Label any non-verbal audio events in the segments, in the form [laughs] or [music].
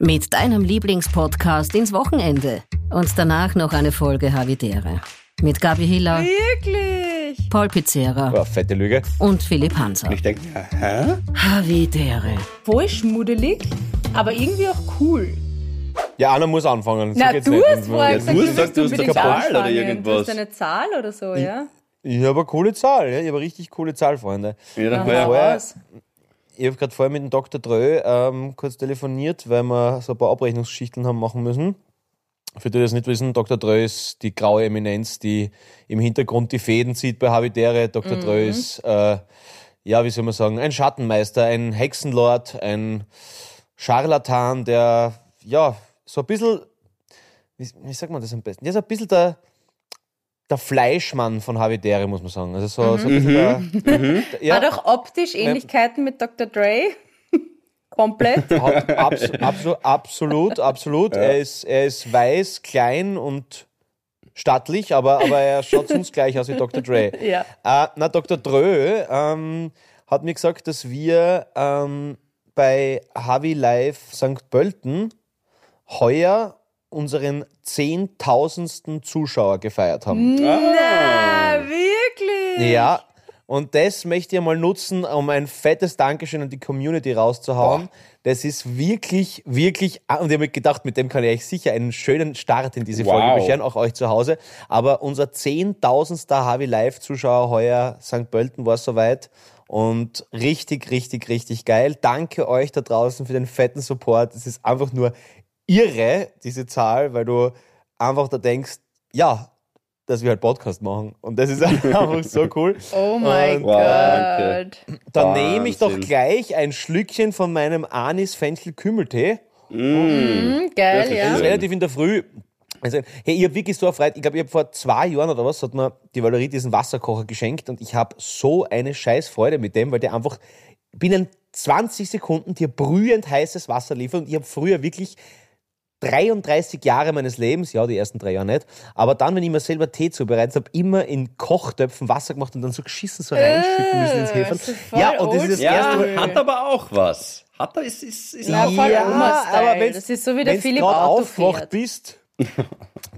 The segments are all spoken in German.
Mit deinem Lieblingspodcast ins Wochenende. Und danach noch eine Folge Havidere. Mit Gabi Hiller, Wirklich? Paul Pizzera Oh, fette Lüge. und Philipp Hanser. Ich denke, hä? Havidere. Voll schmuddelig, aber irgendwie auch cool. Ja, einer muss anfangen. So Na, du nicht. hast vorher Ja, gesagt, du du hast willst gesagt, du hast unbedingt eine Zahl oder anfangen. Du irgendwas. hast eine Zahl oder so, ja? Ich habe eine coole Zahl, ja. Ich habe eine richtig coole Zahl, Freunde. Ja, dann Aha. war ja? Ich habe gerade vorher mit dem Dr. Drö ähm, kurz telefoniert, weil wir so ein paar Abrechnungsschichten haben machen müssen. Für die, die das nicht wissen, Dr. Drö ist die graue Eminenz, die im Hintergrund die Fäden zieht bei Habitäre. Dr. Drö ist, äh, ja, wie soll man sagen, ein Schattenmeister, ein Hexenlord, ein Scharlatan, der, ja, so ein bisschen, wie, wie sagt man das am besten? Der ist ein bisschen der, der Fleischmann von Habitäre, muss man sagen. Also so, so ein bisschen der, der, ja, Hat auch optisch Ähnlichkeiten mit Dr. Dre? [laughs] Komplett? Hat abs abso absolut, absolut. Er, ist, er ist weiß, klein und stattlich, aber, aber er schaut uns gleich aus wie Dr. Dre. [laughs] Ja. Äh, na, Dr. Drö ähm, hat mir gesagt, dass wir ähm, bei Havi Live St. Pölten heuer unseren zehntausendsten Zuschauer gefeiert haben. Na, wirklich? Ja, und das möchte ich mal nutzen, um ein fettes Dankeschön an die Community rauszuhauen. Das ist wirklich, wirklich, ah, und ich habe mir gedacht, mit dem kann ich euch sicher einen schönen Start in diese Folge Wow. bescheren, auch euch zu Hause. Aber unser zehntausendster Harvey Live-Zuschauer heuer, St. Pölten war soweit. Und richtig, richtig, richtig geil. Danke euch da draußen für den fetten Support. Es ist einfach nur irre, diese Zahl, weil du einfach da denkst, ja, dass wir halt Podcast machen. Und das ist [laughs] einfach so cool. Oh mein Und, Wow. Gott. Dann nehme ich doch gleich ein Schlückchen von meinem Anis-Fenchel-Kümmeltee. Hm, geil, Das ist ja. Das ist relativ in der Früh. Also, hey, ich habe wirklich so erfreut. Ich glaube, ich habe vor zwei Jahren oder was, hat mir die Valerie diesen Wasserkocher geschenkt und ich habe so eine scheiß Freude mit dem, weil der einfach binnen 20 Sekunden dir brühend heißes Wasser liefert. Und ich habe früher wirklich 33 Jahre meines Lebens, ja, die ersten drei Jahre nicht, aber dann, wenn ich mir selber Tee zubereitet habe, immer in Kochtöpfen Wasser gemacht und dann so geschissen so reinschütten müssen ins Hefen. das ist voll Ja, und das ist das oldschool. erste Ja, hat aber auch was. Hat er, ist, ist, ist Ja, Ja, aber wenn's- Das ist so wie der Philipp fährt. bist,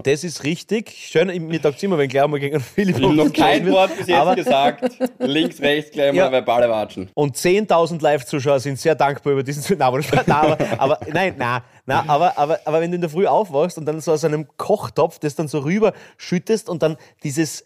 das ist richtig. Schön, mir taugt immer, wenn gleich mal gegen Philipp noch kein. Wort bis jetzt aber, gesagt. Links, rechts, gleich mal Ja. verbale Watschen. Und 10.000 Live-Zuschauer sind sehr dankbar über diesen aber, nein, aber, aber nein, nein, nein, aber, aber, aber wenn du in der Früh aufwachst und dann so aus einem Kochtopf das dann so rüber schüttest und dann dieses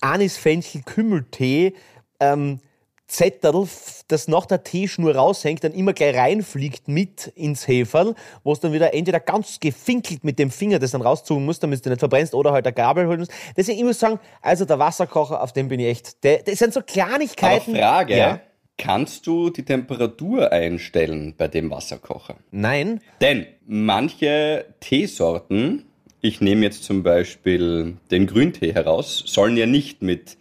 Anis-Fenchel-Kümmeltee ähm, Zettel, das nach der Teeschnur raushängt, dann immer gleich reinfliegt mit ins Heferl, wo es dann wieder entweder ganz gefinkelt mit dem Finger das dann rauszogen musst, damit du nicht verbrennst, oder halt eine Gabel holen musst. Deswegen, ich muss sagen, also der Wasserkocher, auf dem bin ich echt, der, das sind so Aber Kleinigkeiten. Frage, Ja. kannst du die Temperatur einstellen bei dem Wasserkocher? Nein. Denn manche Teesorten, ich nehme jetzt zum Beispiel den Grüntee heraus, sollen ja nicht mit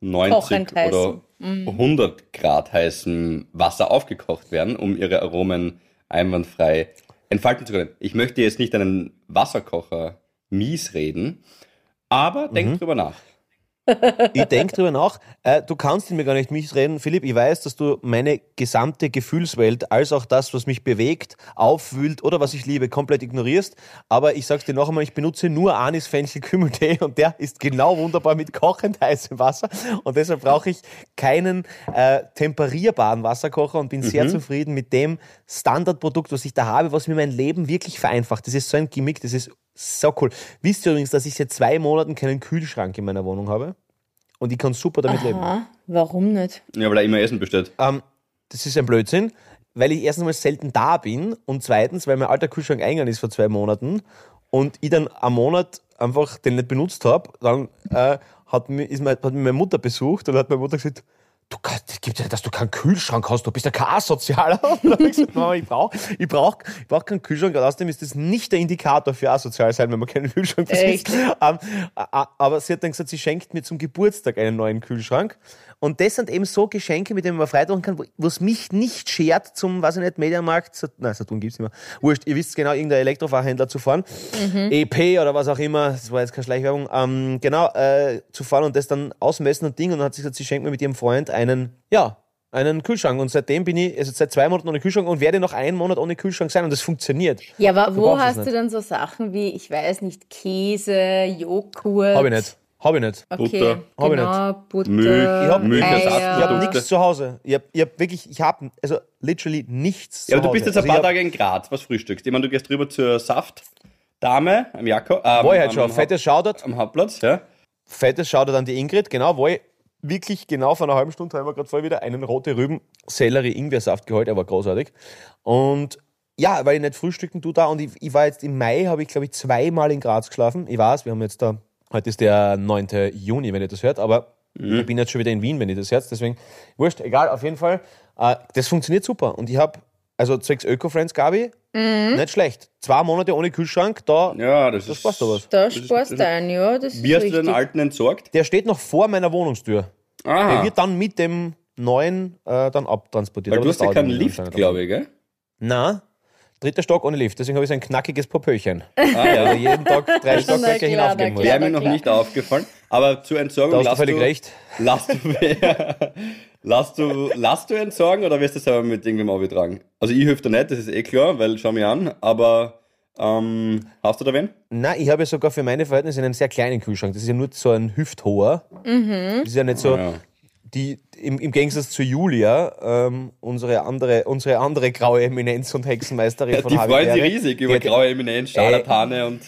90 Kochend heißen. Oder 100 Grad heißem Wasser aufgekocht werden, um ihre Aromen einwandfrei entfalten zu können. Ich möchte jetzt nicht einen Wasserkocher mies reden, aber Mhm. denk drüber nach. [laughs] Ich denke drüber nach. Äh, du kannst in mir gar nicht mitreden. Philipp, ich weiß, dass du meine gesamte Gefühlswelt, als auch das, was mich bewegt, aufwühlt oder was ich liebe, komplett ignorierst. Aber ich sag's dir noch einmal, ich benutze nur Anis Fenchel Kümmeltee [laughs] und der ist genau wunderbar mit kochend heißem Wasser. Und deshalb brauche ich keinen äh, temperierbaren Wasserkocher und bin sehr zufrieden mit dem Standardprodukt, was ich da habe, was mir mein Leben wirklich vereinfacht. Das ist so ein Gimmick, das ist so cool. Wisst ihr übrigens, dass ich seit zwei Monaten keinen Kühlschrank in meiner Wohnung habe? Und ich kann super damit leben. Ah, warum nicht? Ja, weil er immer Essen bestellt. Ähm, das ist ein Blödsinn, weil ich erstens mal selten da bin und zweitens, weil mein alter Kühlschrank eingegangen ist vor zwei Monaten und ich dann am Monat einfach den nicht benutzt habe, dann äh, hat, mich, ist mein, hat mich meine Mutter besucht und hat meine Mutter gesagt, du kannst, das gibt ja, dass du keinen Kühlschrank hast, du bist ja kein Asozialer. [laughs] Ich brauche ich brauch, ich brauch keinen Kühlschrank, und außerdem ist das nicht der Indikator für asozial sein, wenn man keinen Kühlschrank besitzt. Ähm, aber sie hat dann gesagt, sie schenkt mir zum Geburtstag einen neuen Kühlschrank. Und das sind eben so Geschenke, mit denen man frei machen kann, wo- was mich nicht schert zum, weiß ich nicht, Mediamarkt, Sat- nein, Saturn gibt's nicht mehr. Wurscht, ihr wisst genau, irgendein Elektrofachhändler zu fahren, EP oder was auch immer, das war jetzt keine Schleichwerbung, ähm, genau, äh, zu fahren und das dann ausmessen und Ding. Und dann hat sie gesagt, sie schenkt mir mit ihrem Freund einen, ja, einen Kühlschrank und seitdem bin ich, also seit zwei Monaten ohne Kühlschrank und werde noch einen Monat ohne Kühlschrank sein und das funktioniert. Ja, aber Du wo es hast du dann so Sachen wie, ich weiß nicht, Käse, Joghurt? Habe ich nicht. Habe ich nicht. Okay, Butter. Hab ich genau, Butter, Milch. Ich hab Milch, Eier. Ich habe nichts zu Hause. Ich habe hab wirklich, ich habe also literally nichts Ja, zu aber du bist Hause. jetzt ein also paar ich hab- Tage in Graz. Was frühstückst? Ich meine, du gehst rüber zur Saftdame am Jakob. Ähm, War ich halt schon. Fettes Shoutout. Am Hauptplatz, ja. Fettes Shoutout an die Ingrid. Genau, wo ich wirklich genau vor einer halben Stunde haben wir gerade voll wieder einen rote Rüben Sellerie Ingwersaft geholt. Er war großartig. Und ja, weil ich nicht frühstücken tu da und ich, ich war jetzt im Mai, habe ich glaube ich zweimal in Graz geschlafen. Ich weiß, wir haben jetzt da, heute ist der 9. Juni, wenn ihr das hört, aber ich bin jetzt schon wieder in Wien, wenn ihr das hört. Deswegen, wurscht, egal, auf jeden Fall. Äh, das funktioniert super. Und ich habe, also zwecks Öko-Friends, Gabi, nicht schlecht. Zwei Monate ohne Kühlschrank, da, Ja, das, das ist. passt aber. Da sparst das du ein, ja, das Wie ist hast du den richtig. alten entsorgt? Der steht noch vor meiner Wohnungstür. Der Aha. wird dann mit dem neuen äh, dann abtransportiert. Weil Aber du hast ja keinen Lift, glaube ich, gell? Na, dritter Stock ohne Lift. Deswegen habe ich so ein knackiges Popöchen. Ah, ja. Also jeden Tag drei [laughs] Stockwerke hinaufgehen na muss. Wäre mir noch klar. nicht aufgefallen. Aber zur Entsorgung Da hast du lass völlig du, recht. Lass du, [laughs] lass du, lass du entsorgen oder wirst du selber mit irgendwem abgetragen? Also ich helfe dir nicht, das ist eh klar, weil schau mich an, aber ähm, hast du da wen? Nein, ich habe ja sogar für meine Verhältnisse einen sehr kleinen Kühlschrank. Das ist ja nur so ein hüfthoher. Das ist ja nicht so. Ja. Die, im, Im Gegensatz zu Julia, ähm, unsere, andere, unsere andere graue Eminenz und Hexenmeisterin von Die freuen sich riesig über die graue Eminenz, Scharlatane und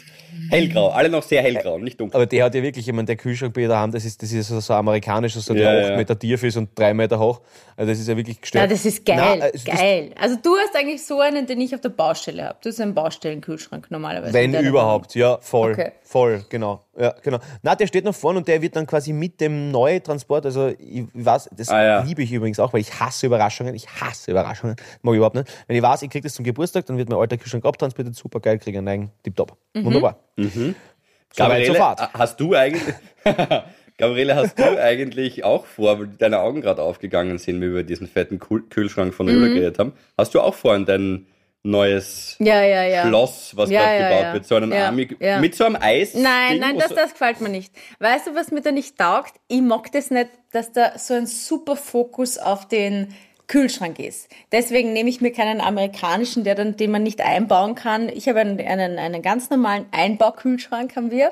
hellgrau. Alle noch sehr hellgrau, nicht dunkel. Aber der hat ja wirklich, ich meine, der Kühlschrank bei ihr daheim, das ist, das ist so, so amerikanisches, so Ja, der ja. 8 Meter tief ist und 3 Meter hoch. Also das ist ja wirklich Ja, gestört. das ist geil, Nein, also das- geil. Also du hast eigentlich so einen, den ich auf der Baustelle habe. Du hast einen Baustellenkühlschrank normalerweise. Wenn überhaupt, ja, voll. Okay. Voll, genau. Ja, genau. Na, der steht noch vorne und der wird dann quasi mit dem Neutransport, also ich weiß, das Ah, ja. liebe ich übrigens auch, weil ich hasse Überraschungen. Ich hasse Überraschungen. Mag ich überhaupt nicht. Wenn ich weiß, ich krieg das zum Geburtstag, dann wird mein alter Kühlschrank abtransportiert, super geil, kriege einen neuen, tipptopp. Mhm. Wunderbar. Weit, so Gabriele, fad. hast du eigentlich, [laughs] Gabriele, hast du eigentlich auch vor, weil deine Augen gerade aufgegangen sind, wie wir über diesen fetten Kühl- Kühlschrank von der Mhm. Geredet haben, hast du auch vor, in dein neues Ja, ja, ja. Schloss, was Ja, gerade ja, gebaut ja. wird, so einen Ja, Army, ja. mit so einem Eis. Nein, Ding, nein, das, das gefällt mir nicht. Weißt du, was mir da nicht taugt? Ich mag das nicht, dass da so ein super Fokus auf den Kühlschrank ist. Deswegen nehme ich mir keinen amerikanischen, der dann, den man nicht einbauen kann. Ich habe einen, einen, einen ganz normalen Einbaukühlschrank haben wir,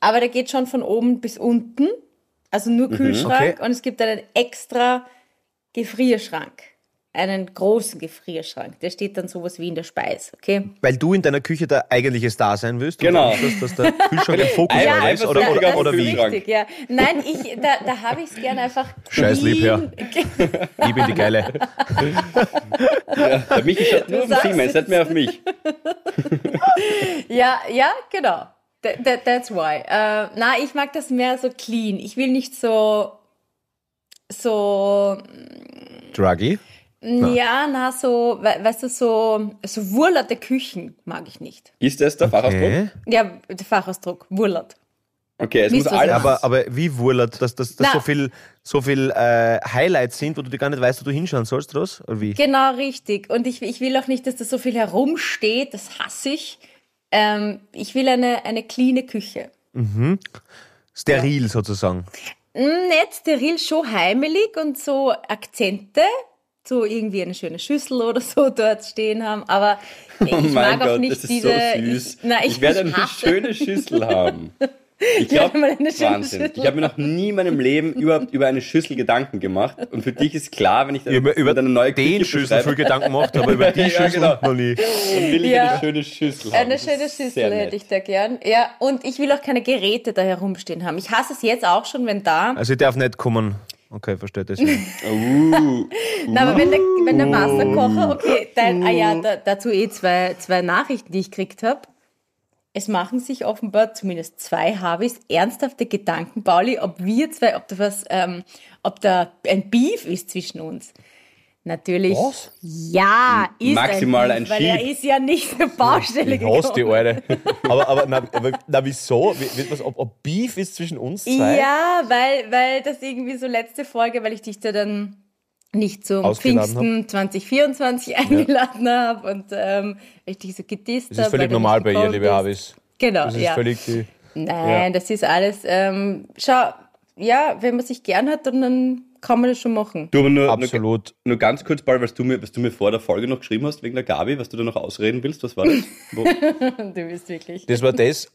aber der geht schon von oben bis unten, also nur Kühlschrank Okay. und es gibt einen extra Gefrierschrank. Einen großen Gefrierschrank. Der steht dann sowas wie in der Speis, okay? Weil du in deiner Küche der eigentliche Star sein willst. Genau. Und dass, dass der Kühlschrank im [laughs] Fokus Ja, ja, ist. Oder, oder, sogar oder wie? Richtig, ja. Nein, ich, da, da habe ich es gerne einfach. Scheiß lieb, ja. clean. [laughs] Ich bin die Geile. Der Michi schaut nur auf den sagst es. nicht mehr auf mich. [laughs] Ja, ja, genau. That, that, that's why. Äh, na, ich mag das mehr so clean. Ich will nicht so, so, Druggy. Ja, na, so, we, weißt du, so, so wurlerte Küchen mag ich nicht. Ist das der Fachausdruck? Okay. Ja, der Fachausdruck, wurlert. Okay, es muss alles. Aber, aber wie wurlert, dass, dass, dass Na. so viel, so viel äh, Highlights sind, wo du dir gar nicht weißt, wo du hinschauen sollst, oder was? Oder wie? Genau, richtig. Und ich, ich will auch nicht, dass da so viel herumsteht, das hasse ich. Ähm, ich will eine, eine cleane Küche. Steril sozusagen. Mm, Nicht steril, schon heimelig und so Akzente, so irgendwie eine schöne Schüssel oder so [laughs] dort stehen haben, aber ich Oh mein mag auch Gott, nicht das ist diese. so süß. Ich, na, ich, ich werde eine hasse- schöne Schüssel [laughs] haben. Ich glaube, Wahnsinn. Schüssel Ich habe mir noch nie in meinem Leben überhaupt über eine Schüssel Gedanken gemacht. Und für dich ist klar, wenn ich dann Über, über eine neue den Küche Schüssel viel Gedanken gemacht, aber über [laughs] die Ja, Schüssel genau. noch nie. dann will ich Ja. eine schöne Schüssel haben. Eine schöne Schüssel hätte ich da gern. Ja, und ich will auch keine Geräte da herumstehen haben. Ich hasse es jetzt auch schon, wenn da. Also ich darf nicht kommen. Okay, verstehe das. Ja. Uh, Na, aber wenn der, wenn der Wasserkocher, okay, dein, ah ja, da, dazu eh zwei, zwei Nachrichten, die ich gekriegt habe. Es machen sich offenbar zumindest zwei Harveys ernsthafte Gedanken, Pauli, ob wir zwei, ob da was, ähm, ob da ein Beef ist zwischen uns. Natürlich. Was? Ja, ist Maximal ein, ein Beef, Weil er ist ja nicht zur Baustelle Ich hasse die. Alte. [laughs] Aber, aber, na, aber na, wieso? Wie- wie- Was, ob, ob Beef ist zwischen uns zwei? Ja, weil, weil das irgendwie so letzte Folge, weil ich dich da dann nicht zum Pfingsten 2024 eingeladen habe und ähm, ich dich so gedisst Das habe. ist völlig normal bei ihr, liebe. Habis. Genau, Das ist ja. völlig die. Nein, ja. das ist alles, ähm, schau, ja, wenn man sich gern hat, dann, dann kann man das schon machen. Du, aber nur, Absolut. Nur, nur ganz kurz, Paul, was du, mir, was du mir vor der Folge noch geschrieben hast, wegen der Gabi, was du da noch ausreden willst, was war das? [laughs] Du bist wirklich. Das war das,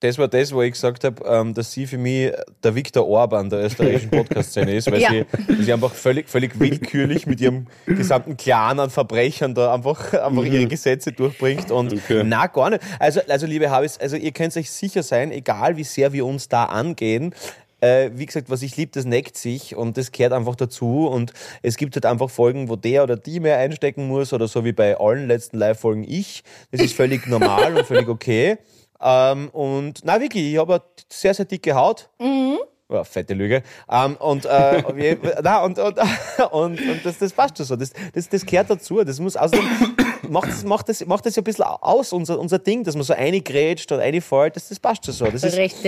das war das, wo ich gesagt habe, ähm, dass sie für mich der Viktor Orban der österreichischen Podcast-Szene ist, weil Ja. sie, weil sie einfach völlig, völlig willkürlich mit ihrem gesamten Clan an Verbrechern da einfach, einfach ihre Gesetze durchbringt und Okay. na gar nicht. Also, also liebe Habis, also ihr könnt euch sicher sein, egal wie sehr wir uns da angehen, äh, wie gesagt, was ich liebe, das neckt sich und das gehört einfach dazu und es gibt halt einfach Folgen, wo der oder die mehr einstecken muss oder so wie bei allen letzten Live-Folgen ich. Das ist völlig [laughs] normal und völlig okay. Ähm, und na wirklich, ich habe eine sehr, sehr dicke Haut. Ja, fette Lüge. Ähm, und, äh, [laughs] na, und, und, [laughs] und, und das, das passt schon so. Das, das, das gehört dazu. Das muss außerdem [coughs] macht das, macht das, macht das ja ein bisschen aus, unser, unser Ding, dass man so reingrätscht und reinfällt. Das, das passt schon so. Das ist, Richtig.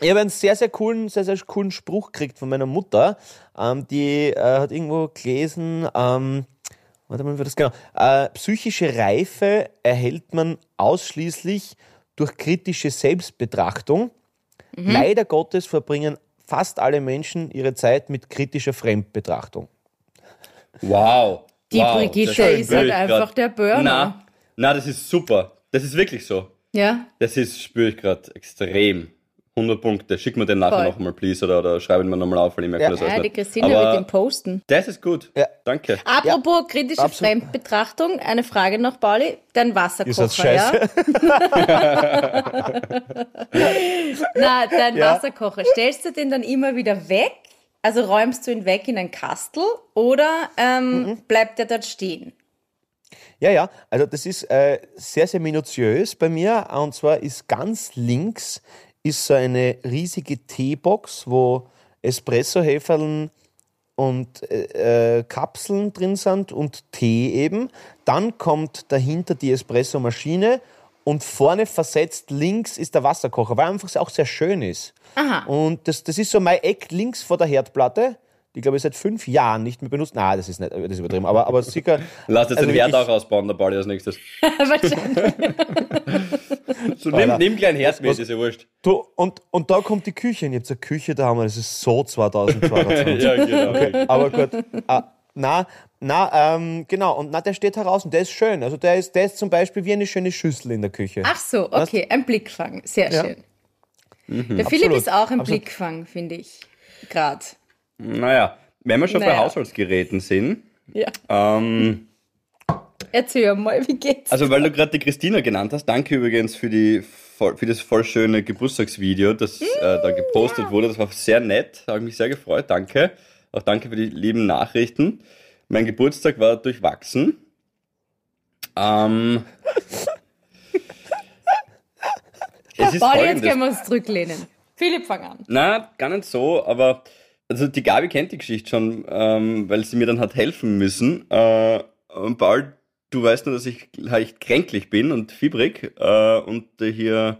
Ich habe einen sehr, sehr coolen, sehr, sehr coolen Spruch gekriegt von meiner Mutter. Ähm, die äh, hat irgendwo gelesen, ähm, warte mal, wie war das genau? Äh, psychische Reife erhält man ausschließlich durch kritische Selbstbetrachtung. Leider Gottes verbringen fast alle Menschen ihre Zeit mit kritischer Fremdbetrachtung. Wow. Die wow, Brigitte das ist halt einfach grad. der Burner. Na, na, das ist super. Das ist wirklich so. Ja. Das ist, spüre ich gerade extrem. 100 Punkte. Schick mir den nachher nochmal, please, oder, oder schreib ihn mir nochmal auf, weil ich merke Ja. das Ja, alles die nicht. Christina Aber wird den posten. Das ist gut. Ja. Danke. Apropos kritische absolut. Fremdbetrachtung, eine Frage noch, Pauli. Dein Ist das Wasserkocher, ja? scheiße? [laughs] Na, dein Ja. Wasserkocher, stellst du den dann immer wieder weg? Also räumst du ihn weg in ein Kastel oder ähm, Mhm. bleibt er dort stehen? Ja, ja, also das ist äh, sehr, sehr minutiös bei mir. Und zwar ist ganz links ist so eine riesige Teebox, wo Espresso-Heferln und äh, äh, Kapseln drin sind und Tee eben. Dann kommt dahinter die Espresso-Maschine und vorne versetzt links ist der Wasserkocher, weil einfach auch sehr schön ist. Aha. Und das, das ist so mein Eck links vor der Herdplatte. Die glaube ich seit fünf Jahren nicht mehr benutzt. Nein, das ist nicht, das ist übertrieben. Aber, aber sicher. Lass jetzt also den Herd wirklich- auch ausbauen, der Pauli als nächstes. [laughs] Wahrscheinlich. [laughs] So, nimm, nimm kleinen Herd Was- mit, ist ja wurscht. Du, und, und da kommt die Küche. Und ich habe eine Küche da haben wir, das ist so [laughs] 2022. ja, genau. Aber gut. Ah, na, na, ähm, genau. Und na, der steht heraus und der ist schön. Also der ist, der ist zum Beispiel wie eine schöne Schüssel in der Küche. Ach so, okay, ein Blickfang. Sehr Ja. schön. Der Philipp Absolut. ist auch ein Absolut. Blickfang, finde ich. Gerade. Naja, wenn wir schon bei Naja. Haushaltsgeräten sind, Ja. ähm, Erzähl mal, wie geht's? also weil du gerade die Christina genannt hast, danke übrigens für, die, für das voll schöne Geburtstagsvideo, das äh, da gepostet wurde. Das war sehr nett, habe mich sehr gefreut, danke. Auch danke für die lieben Nachrichten. Mein Geburtstag war durchwachsen. Ähm, es ist Pauli, jetzt können wir uns zurücklehnen. Philipp, fang an. Na, gar nicht so, aber also die Gabi kennt die Geschichte schon, ähm, weil sie mir dann hat helfen müssen. Äh, und Paul, du weißt nur, dass ich leicht kränklich bin und fiebrig äh, und hier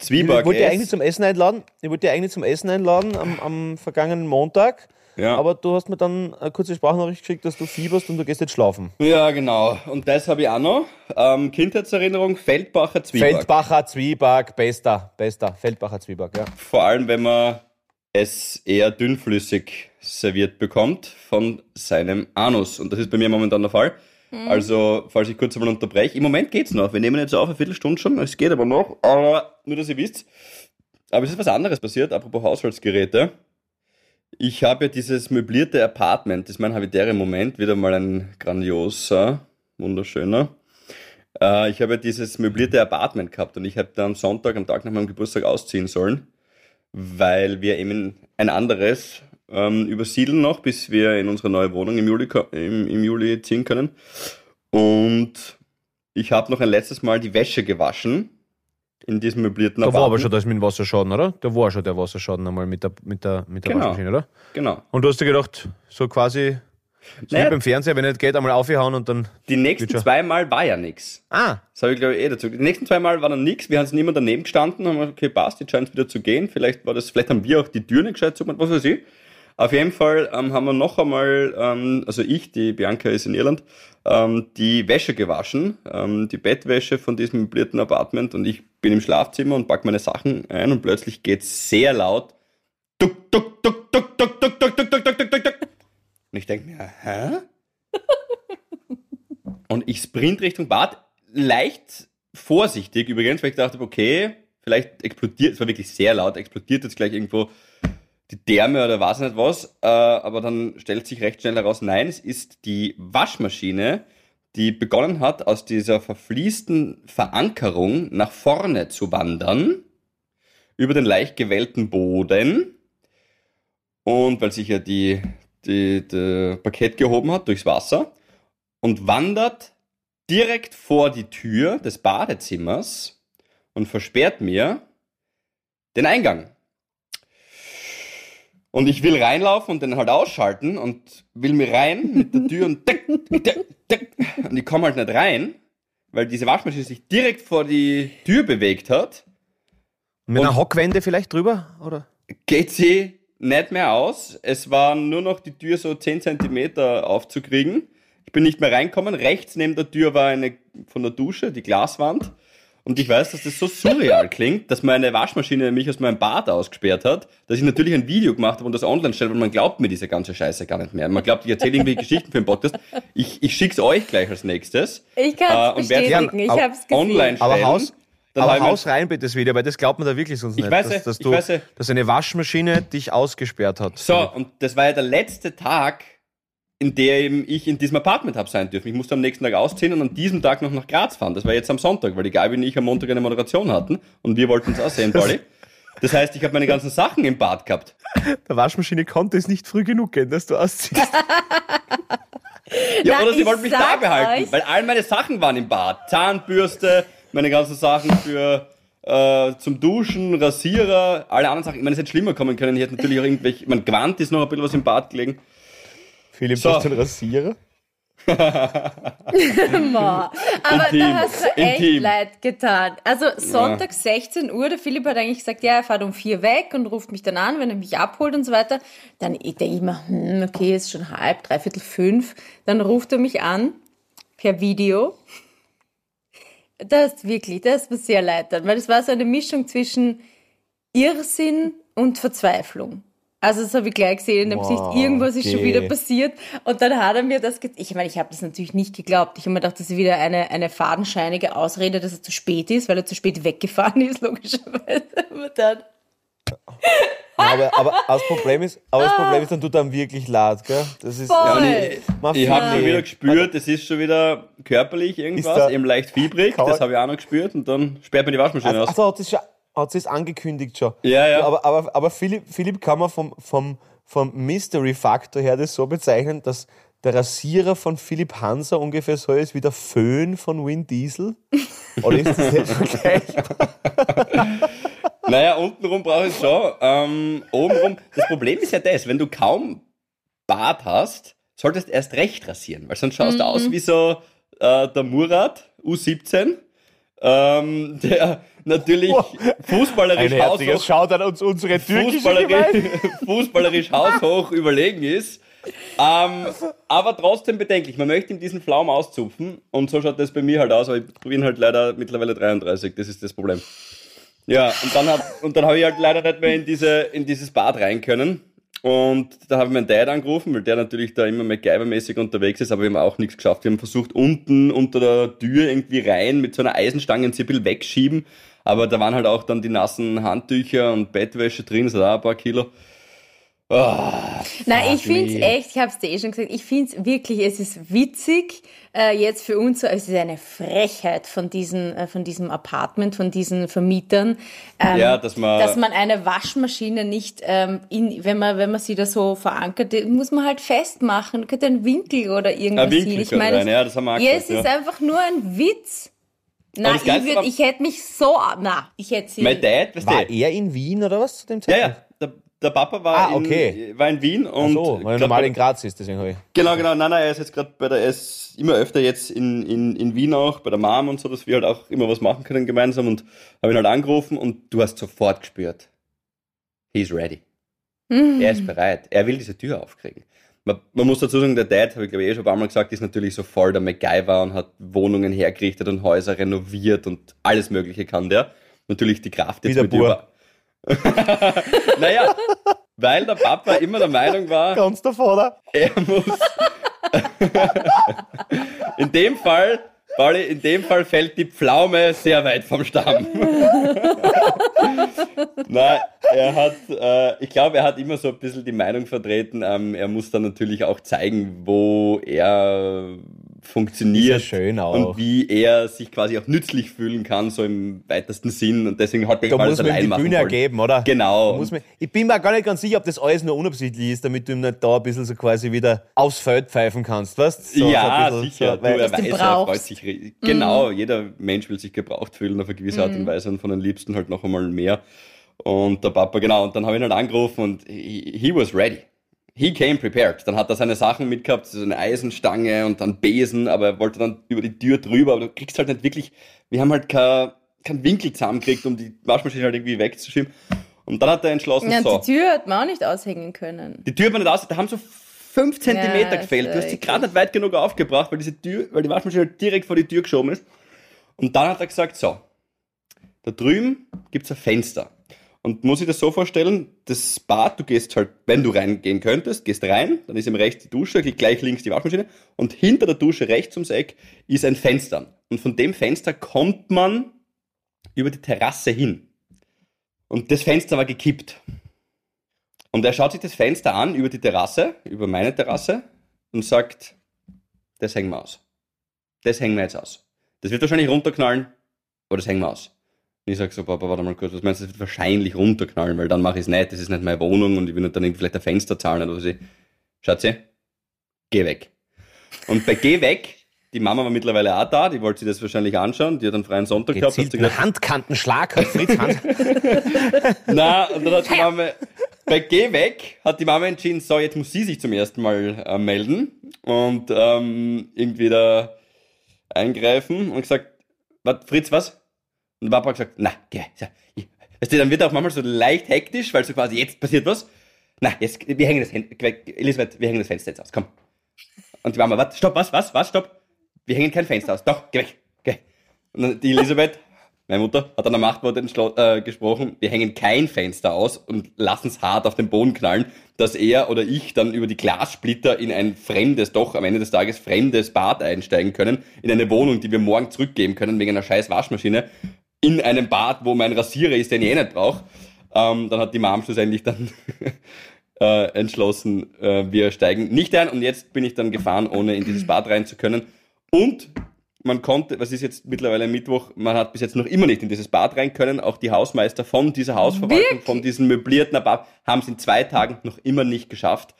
Ich Zwieback wollte dich esse. eigentlich zum Essen einladen. Ich wollte dich eigentlich zum Essen einladen am, am vergangenen Montag. Ja. Aber du hast mir dann eine kurze Sprachnachricht geschickt, dass du fieberst und du gehst jetzt schlafen. Ja, genau. Und das habe ich auch noch. Ähm, Kindheitserinnerung, Feldbacher Zwieback. Feldbacher Zwieback, bester, bester. Feldbacher Zwieback, ja. Vor allem, wenn man es eher dünnflüssig serviert bekommt von seinem Anus. Und das ist bei mir momentan der Fall. Also, falls ich kurz einmal unterbreche. Im Moment geht's noch. Wir nehmen jetzt auf eine Viertelstunde schon. Es geht aber noch. Aber nur, dass ihr wisst. Aber es ist was anderes passiert, apropos Haushaltsgeräte. Ich habe ja dieses möblierte Apartment, das ist mein habitäre Moment, wieder mal ein grandioser, wunderschöner. Äh, ich habe ja dieses möblierte Apartment gehabt und ich habe da am Sonntag, am Tag nach meinem Geburtstag ausziehen sollen weil wir eben ein anderes ähm, übersiedeln noch, bis wir in unsere neue Wohnung im Juli, im, im Juli ziehen können. Und ich habe noch ein letztes Mal die Wäsche gewaschen in diesem möblierten Da war aber Apartment. schon das mit dem Wasserschaden, oder? Da war schon der Wasserschaden einmal mit der, mit der, mit der Genau. Waschmaschine, oder? Genau. Und du hast dir gedacht, so quasi, so Naja. wie beim Fernseher, wenn nicht geht, einmal aufhauen und dann. Die nächsten zwei Mal war ja nichts. Ah, Das habe ich glaube ich eh dazu. Die nächsten zwei Mal war dann nichts. Wir haben es niemand daneben gestanden, haben gesagt, okay, passt, jetzt scheint es wieder zu gehen. Vielleicht war das, vielleicht haben wir auch die Tür nicht gescheit zugemacht, was weiß ich. Auf jeden Fall ähm, haben wir noch einmal, ähm, also ich, die Bianca ist in Irland, ähm, die Wäsche gewaschen, ähm, die Bettwäsche von diesem möblierten Apartment und ich bin im Schlafzimmer und pack meine Sachen ein und plötzlich geht's sehr laut duck, duck, duck, duck, duck, duck, duck, duck, duck, duck, duck, duck, duck. Und ich denke mir, hä? Und ich sprint Richtung Bad, leicht vorsichtig übrigens, weil ich dachte, okay, vielleicht explodiert, es war wirklich sehr laut, explodiert jetzt gleich irgendwo die Därme oder weiß nicht was, äh, aber dann stellt sich recht schnell heraus, nein, es ist die Waschmaschine, die begonnen hat, aus dieser verfließten Verankerung nach vorne zu wandern, über den leicht gewellten Boden. Und weil sich ja die, die, die Parkett gehoben hat durchs Wasser und wandert direkt vor die Tür des Badezimmers und versperrt mir den Eingang. Und ich will reinlaufen und den halt ausschalten und will mir rein mit der Tür und deck, deck, deck. Und ich komme halt nicht rein, weil diese Waschmaschine sich direkt vor die Tür bewegt hat. Mit einer Und- Hockwende vielleicht drüber? Oder? Geht sie nicht mehr aus. Es war nur noch die Tür so 10 Zentimeter aufzukriegen. Ich bin nicht mehr reinkommen. Rechts neben der Tür war eine von der Dusche, die Glaswand. Und ich weiß, dass das so surreal [laughs] klingt, dass meine Waschmaschine mich aus meinem Bad ausgesperrt hat, dass ich natürlich ein Video gemacht habe und das online stelle, weil man glaubt mir diese ganze Scheiße gar nicht mehr. Man glaubt, ich erzähle irgendwie Geschichten für den Podcast. Ich, ich schick's euch gleich als nächstes. Ich kann Äh, es und wer bestätigen, ich habe es gesehen. Online Aber Haus, dann aber Haus rein bitte das Video, weil das glaubt man da wirklich sonst Ich nicht. weiß dass, dass, ich du, weiß dass eine Waschmaschine dich ausgesperrt hat. So, und das war ja der letzte Tag, in dem ich in diesem Apartment habe sein dürfen. Ich musste am nächsten Tag ausziehen und an diesem Tag noch nach Graz fahren. Das war jetzt am Sonntag, weil die Gabi und ich am Montag eine Moderation hatten und wir wollten es auch sehen, Pauli. Das heißt, ich habe meine ganzen Sachen im Bad gehabt. Der Waschmaschine konnte es nicht früh genug gehen, dass du ausziehst. [laughs] Ja, Na, oder sie wollten mich da behalten, euch- weil all meine Sachen waren im Bad. Zahnbürste, meine ganzen Sachen für äh, zum Duschen, Rasierer, alle anderen Sachen. Ich meine, es hätte schlimmer kommen können. Ich hätte natürlich auch irgendwelche, mein Gewand ist noch ein bisschen was im Bad gelegen. Philipp, So. du hast den Rasierer? [laughs] Ma. Aber Intim. da hast du echt Intim. leid getan. Also Sonntag 16 Uhr, der Philipp hat eigentlich gesagt, ja, er fährt um vier weg und ruft mich dann an, wenn er mich abholt und so weiter. Dann denke ich mir, hm, okay, ist schon halb, dreiviertel fünf. Dann ruft er mich an per Video. Das ist wirklich, das ist mir sehr leid dann, weil es war so eine Mischung zwischen Irrsinn und Verzweiflung. Also das habe ich gleich gesehen in dem Wow, Gesicht, irgendwas ist schon okay. wieder passiert. Und dann hat er mir das, ge- ich meine, ich habe das natürlich nicht geglaubt. Ich habe mir gedacht, das ist wieder eine, eine fadenscheinige Ausrede, dass er zu spät ist, weil er zu spät weggefahren ist, [laughs] logischerweise. Aber dann, Aber, aber [laughs] das Problem ist, aber das Problem ist, dann tut einem wirklich leid, gell? Das ist, ja, ich- Ich habe schon wieder gespürt, es ist schon wieder körperlich irgendwas, eben leicht fiebrig, das habe ich auch noch gespürt und dann sperrt man die Waschmaschine Also, aus. also hat es schon, hat sie es angekündigt schon. Ja, ja. Aber, aber, aber Philipp, Philipp kann man vom, vom, vom Mystery-Faktor her das so bezeichnen, dass der Rasierer von Philipp Hanser ungefähr so ist wie der Föhn von Vin Diesel. [laughs] Oder ist das nicht vergleichbar? Naja, untenrum brauche ich schon. Ähm, obenrum, das Problem ist ja das, wenn du kaum Bart hast, solltest du erst recht rasieren, weil sonst schaust du aus wie so äh, der Murat, U17, ähm, der natürlich fußballerisch haushoch, Schaut an uns unsere fußballerisch, [laughs] fußballerisch haushoch überlegen ist. Ähm, aber trotzdem bedenklich. Man möchte ihm diesen Pflaum auszupfen und so schaut das bei mir halt aus, aber ich bin halt leider mittlerweile 33, das ist das Problem. Ja, und dann hab, und dann habe ich halt leider nicht mehr in diese, in dieses Bad rein können. Und da habe ich meinen Dad angerufen, weil der natürlich da immer MacGyver-mäßig unterwegs ist, aber wir haben auch nichts geschafft. Wir haben versucht, unten unter der Tür irgendwie rein mit so einer Eisenstange ein Zippel wegschieben. Aber da waren halt auch dann die nassen Handtücher und Bettwäsche drin, hat auch ein paar Kilo. Ah, Nein, ich fuck finde es echt, ich habe es dir eh schon gesagt, ich finde es wirklich, es ist witzig, äh, jetzt für uns, so, es ist eine Frechheit von, diesen, äh, von diesem Apartment, von diesen Vermietern, ähm, Ja, dass man- dass man eine Waschmaschine nicht, ähm, in, wenn, man, wenn man sie da so verankert, muss man halt festmachen, könnte ein Winkel oder irgendwas Ein Winkel hin. Ich meine, ja, das haben wir auch ja, es gesagt, ist einfach nur ein Witz. Na, ich, würd, war- ich hätte mich so, na, ich hätte sie. Mein Dad, weißt War du? er in Wien oder was zu dem Ja, Zeitpunkt? ja. Der, der Papa war, Ah, okay. in, war in Wien Ach und so, weil er normal in Graz ist, deswegen habe ich. Genau, genau. Nein, nein, er ist jetzt gerade bei der, er ist immer öfter jetzt in, in, in Wien auch, bei der Mom und so, dass wir halt auch immer was machen können gemeinsam und habe ihn halt angerufen und du hast sofort gespürt, he's ready. Er ist bereit. Er will diese Tür aufkriegen. Man, man muss dazu sagen, der Dad, habe ich glaube ich eh schon ein paar Mal gesagt, ist natürlich so voll der MacGyver und hat Wohnungen hergerichtet und Häuser renoviert und alles Mögliche kann der. Natürlich die Kraft Wie jetzt der mit Bur. über, [laughs] naja, weil der Papa immer der Meinung war, Ganz davor, oder? er muss. [laughs] in dem Fall, Pauli, in dem Fall fällt die Pflaume sehr weit vom Stamm. [laughs] Nein, er hat, äh, ich glaube, er hat immer so ein bisschen die Meinung vertreten, ähm, er muss dann natürlich auch zeigen, wo er funktioniert Ist ja schön auch. und wie er sich quasi auch nützlich fühlen kann, so im weitesten Sinn. Und deswegen hat er Da alles muss man ihm die Bühne ergeben, oder? Genau. Muss man, ich bin mir gar nicht ganz sicher, ob das alles nur unabsichtlich ist, damit du ihm nicht da ein bisschen so quasi wieder aufs Feld pfeifen kannst, weißt so, ja, so bisschen, sicher. So, weil, du, er weiß, er freut sich. Genau, jeder Mensch will sich gebraucht fühlen auf eine gewisse Art und Weise und von den Liebsten halt noch einmal mehr. Und der Papa, genau, und dann habe ich ihn halt angerufen und he, he was ready. He came prepared. Dann hat er seine Sachen mitgehabt, so eine Eisenstange und dann Besen, aber er wollte dann über die Tür drüber, aber du kriegst halt nicht wirklich, wir haben halt keinen kein Winkel zusammengekriegt, um die Waschmaschine halt irgendwie wegzuschieben. Und dann hat er entschlossen, Ja, so. die Tür hat man auch nicht aushängen können. Die Tür war nicht aus, da haben so fünf Zentimeter Ja, gefehlt. Du hast sie gerade nicht weit genug aufgebracht, weil diese Tür, weil die Waschmaschine direkt vor die Tür geschoben ist. Und dann hat er gesagt, so, da drüben gibt's ein Fenster. Und muss ich das so vorstellen, das Bad, du gehst halt, wenn du reingehen könntest, gehst rein, dann ist im rechts die Dusche, gleich links die Waschmaschine und hinter der Dusche rechts ums Eck ist ein Fenster. Und von dem Fenster kommt man über die Terrasse hin. Und das Fenster war gekippt. Und er schaut sich das Fenster an über die Terrasse, über meine Terrasse und sagt, das hängen wir aus. Das hängen wir jetzt aus. Das wird wahrscheinlich runterknallen, aber das hängen wir aus. Ich sag so, Papa, warte mal kurz, was meinst du, das wird wahrscheinlich runterknallen, weil dann mache ich es nicht, das ist nicht meine Wohnung und ich will nicht dann vielleicht ein Fenster zahlen oder was. Schatzi, geh weg. Und bei Geh weg, die Mama war mittlerweile auch da, die wollte sich das wahrscheinlich anschauen, die hat einen freien Sonntag gehabt. sie gezielten gesagt, Handkantenschlag hat Fritz Hand. [laughs] Na, und dann hat die Mama, bei Geh weg, hat die Mama entschieden, so, jetzt muss sie sich zum ersten Mal äh, melden und ähm, irgendwie da eingreifen und gesagt, was, Fritz, was? Und der Papa hat gesagt, na, geh, weißt du, dann wird er auch manchmal so leicht hektisch, weil so quasi, jetzt passiert was. Na, jetzt, wir hängen das Fenster, Elisabeth, wir hängen das Fenster jetzt aus, komm. Und die Mama, was, stopp, was, was, was, stopp. Wir hängen kein Fenster aus. Doch, geh weg, geh. Und dann die Elisabeth, meine Mutter, hat dann am Machtwort äh, gesprochen, wir hängen kein Fenster aus und lassen es hart auf den Boden knallen, dass er oder ich dann über die Glassplitter in ein fremdes, doch am Ende des Tages fremdes Bad einsteigen können, in eine Wohnung, die wir morgen zurückgeben können wegen einer scheiß Waschmaschine, in einem Bad, wo mein Rasierer ist, den ich eh nicht brauche. Ähm, dann hat die Mom schlussendlich dann [laughs] äh, entschlossen, äh, wir steigen nicht ein und jetzt bin ich dann gefahren, ohne in dieses Bad rein zu können. Und man konnte, was ist jetzt mittlerweile Mittwoch, man hat bis jetzt noch immer nicht in dieses Bad rein können. Auch die Hausmeister von dieser Hausverwaltung, Wirklich? von diesem möblierten Bad, haben es in zwei Tagen noch immer nicht geschafft,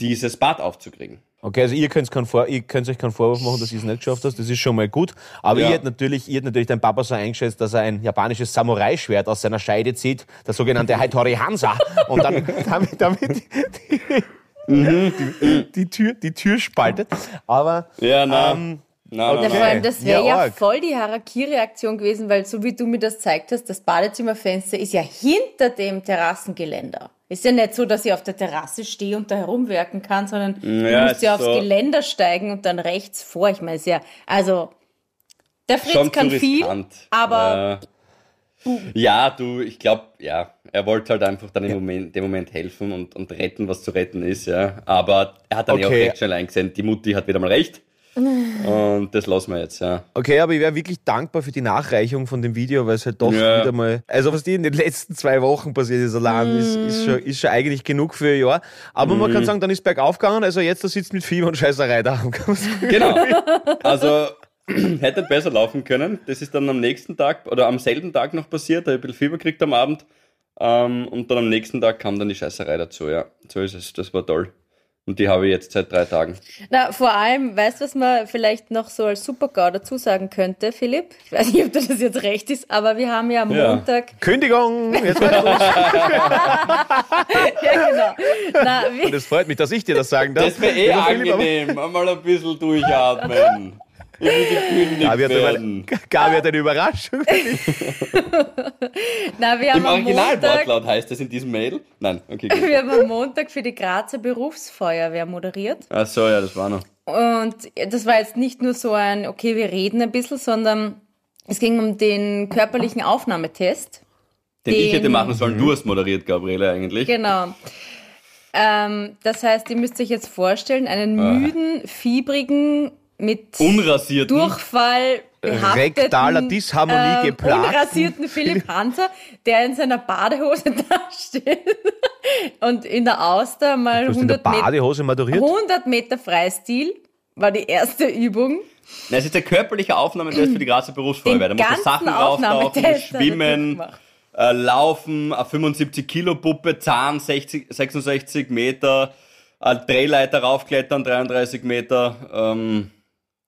dieses Bad aufzukriegen. Okay, also ihr könnt, euch keinen Vorwurf machen, dass ihr es nicht geschafft habt. Das ist schon mal gut. Aber Ja. ihr hättet natürlich, ihr hättet natürlich dein Papa so eingeschätzt, dass er ein japanisches Samurai-Schwert aus seiner Scheide zieht, das sogenannte Haitori Hansa, und dann [laughs] damit, damit die, die, die, Tür, die Tür spaltet. Aber Ja, na, Ähm, Ja, na. vor allem, das wäre Ja, ja, voll die Harakiri-Aktion gewesen, weil so wie du mir das zeigt hast, das Badezimmerfenster ist ja hinter dem Terrassengeländer. Ist ja nicht so, dass ich auf der Terrasse stehe und da herumwerken kann, sondern Ja, du musst ja ist aufs so- Geländer steigen und dann rechts vor. Ich meine, es ist ja, also, der Fritz schon kann viel, riskant. aber Äh, ja, du, ich glaube, ja, er wollte halt einfach dann im Moment, dem Moment helfen und, und retten, was zu retten ist, ja. Aber er hat dann ja auch Okay. recht schnell eingesehen, die Mutti hat wieder mal recht. Und das lassen wir jetzt, ja. Okay, aber ich wäre wirklich dankbar für die Nachreichung von dem Video, weil es halt doch Ja. wieder mal, also was die in den letzten zwei Wochen passiert ist allein, ist, ist, schon, ist schon eigentlich genug für ein Jahr. Aber man Mhm. kann sagen, dann ist bergauf gegangen, also jetzt da sitzt mit Fieber und Scheißerei da. [laughs] Genau. Also [clears throat] hätte besser laufen können. Das ist dann am nächsten Tag oder am selben Tag noch passiert. Da habe ich ein bisschen Fieber gekriegt am Abend. Ähm, und dann am nächsten Tag kam dann die Scheißerei dazu, ja. So ist es. Das war toll. Und die habe ich jetzt seit drei Tagen. Na, vor allem, weißt du, was man vielleicht noch so als Super-GAU dazu sagen könnte, Philipp? Ich weiß nicht, ob das jetzt recht ist, aber wir haben ja am Ja. Montag, Kündigung! Jetzt [laughs] ja genau, na, wir, Das freut mich, dass ich dir das sagen darf. Das wäre eh angenehm. Einmal ein bisschen durchatmen. Gabi hat, werden. eine, Gabi hat eine Überraschung. [laughs] na, wir haben Im am Montag, Originalwortlaut heißt das in diesem Mail? Nein, okay, gut. [laughs] wir haben am Montag für die Grazer Berufsfeuerwehr moderiert. Ach so, ja, das war noch. Und das war jetzt nicht nur so ein, okay, wir reden ein bisschen, sondern es ging um den körperlichen Aufnahmetest. Den, ich hätte Den- machen sollen, du hast moderiert, Gabriele, eigentlich. Genau. Ähm, das heißt, ihr müsst euch jetzt vorstellen, einen Ah. müden, fiebrigen, mit Unrasierten. Durchfall rektaler Disharmonie ähm, geplagten unrasierten Philipp [laughs] Hanser, der in seiner Badehose [laughs] da steht und in der Auster mal Du hast in der 100 Meter, Badehose maturiert? 100 Meter Freistil war die erste Übung. Nein, es ist der körperliche Aufnahmetest für die Grazer Berufsfeuerwehr. Da Den musst du Sachen ganzen rauftauchen, schwimmen, äh, laufen, eine 75 Kilo Puppe, Zahn 60, 66 Meter, eine Drehleiter raufklettern, 33 Meter. Ähm,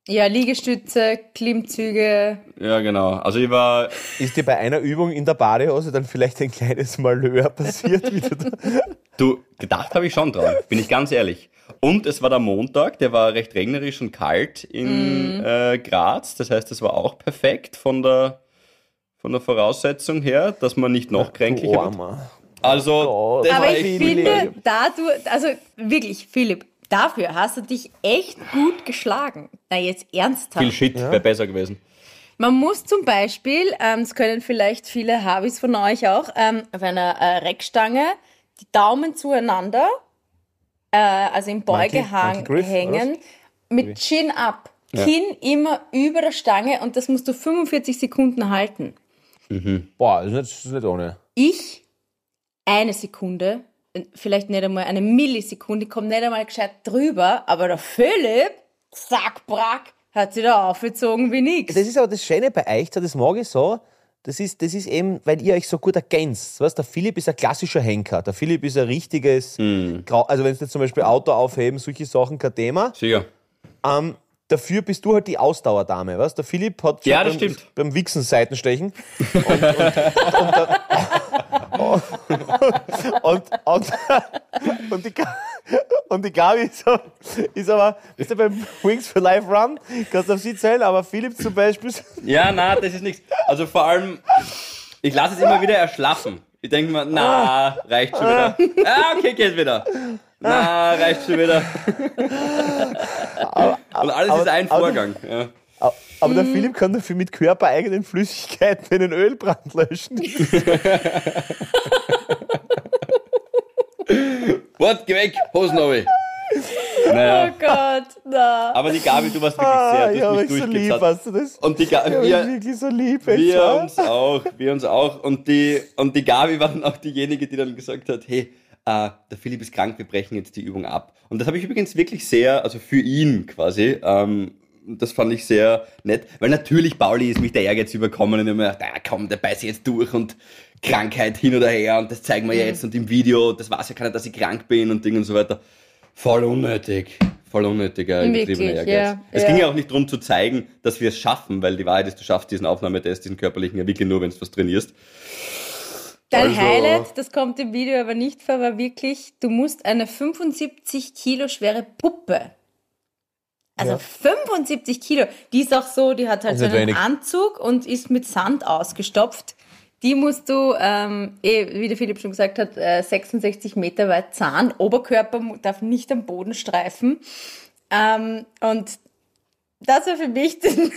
Ja, Liegestütze, Klimmzüge. ja, genau. Also ich war, Ist dir bei einer Übung in der Badehose dann vielleicht ein kleines Malheur passiert? Wie du da du, gedacht habe ich schon dran, bin ich ganz ehrlich. Und es war der Montag, der war recht regnerisch und kalt in äh, Graz. Das heißt, es war auch perfekt von der, von der Voraussetzung her, dass man nicht noch kränklicher wird. Also, Gott. das Aber war ich finde, da du, also wirklich, Philipp, dafür hast du dich echt gut geschlagen. Na, jetzt ernsthaft. viel Shit, wäre besser gewesen. Man muss zum Beispiel, ähm, das können vielleicht viele Habis von euch auch, ähm, auf einer äh, Reckstange die Daumen zueinander, äh, also im Beugehang hängen, mit Chin up. Kinn immer über der Stange und das musst du 45 Sekunden halten. Boah, das ist nicht, das ist nicht ohne. Ich eine Sekunde, vielleicht nicht einmal eine Millisekunde, kommt nicht einmal gescheit drüber, aber der Philipp, zack, brack, hat sich da aufgezogen wie nix. Das ist aber das Schöne bei euch, das mag ich so. Das ist, das ist eben, weil ihr euch so gut ergänzt. Weißt, der Philipp ist ein klassischer Henker. Der Philipp ist ein richtiges, Grau also wenn es jetzt zum Beispiel Auto aufheben, solche Sachen, kein Thema. Sicher. Ähm, dafür bist du halt die Ausdauerdame, weißt? Der Philipp hat Ja, das beim, stimmt. beim Wichsen Seitenstechen. Und, und, und, und, und, die, und die Gabi ist, so, ist aber, ist ja beim Wings for Life Run, kannst du auf sie zählen, aber Philipp zum Beispiel, Ja, na, das ist nichts. Also vor allem, ich lasse es immer wieder erschlaffen. Ich denke mir, na, reicht schon wieder. Ah, okay, geht wieder. Na, reicht schon wieder. Und alles ist ein aber- Vorgang. Ja. aber der Philipp kann dafür mit körpereigenen Flüssigkeiten einen Ölbrand löschen. [laughs] What, geh weg, Hosen. Naja, Oh Gott, na. aber die Gabi, du warst wirklich Ah, sehr, du aber hast ich mich so lieb, durchgezahlt. hast du das? Und die Gabi, Ja, ich wir, wirklich so lieb, echt, wir uns auch, wir uns auch. Und die, und die Gabi war dann auch diejenige, die dann gesagt hat, hey, äh, der Philipp ist krank, wir brechen jetzt die Übung ab. Und das habe ich übrigens wirklich sehr, also für ihn quasi, ähm, das fand ich sehr nett, weil natürlich Pauli ist mich der Ehrgeiz überkommen und ich hab mir gedacht, ah, komm, der beißt jetzt durch und Krankheit hin oder her und das zeigen wir ja jetzt und im Video, das weiß ja keiner, dass ich krank bin und Ding und so weiter. Voll unnötig. Voll unnötiger, übertriebener Wirklich, Ehrgeiz. ja, es ja. ging ja auch nicht darum zu zeigen, dass wir es schaffen, weil die Wahrheit ist, du schaffst diesen Aufnahmetest, diesen körperlichen ja wirklich nur, wenn du was trainierst. Dein Also- Highlight, das kommt im Video aber nicht vor, war wirklich, du musst eine 75 Kilo schwere Puppe. Also Ja. 75 Kilo. Die ist auch so, die hat halt so einen wenig. Anzug und ist mit Sand ausgestopft. Die musst du, ähm, eh, wie der Philipp schon gesagt hat, äh, 66 Meter weit Zahn. Oberkörper darf nicht am Boden streifen. Ähm, und das war für mich [laughs] den,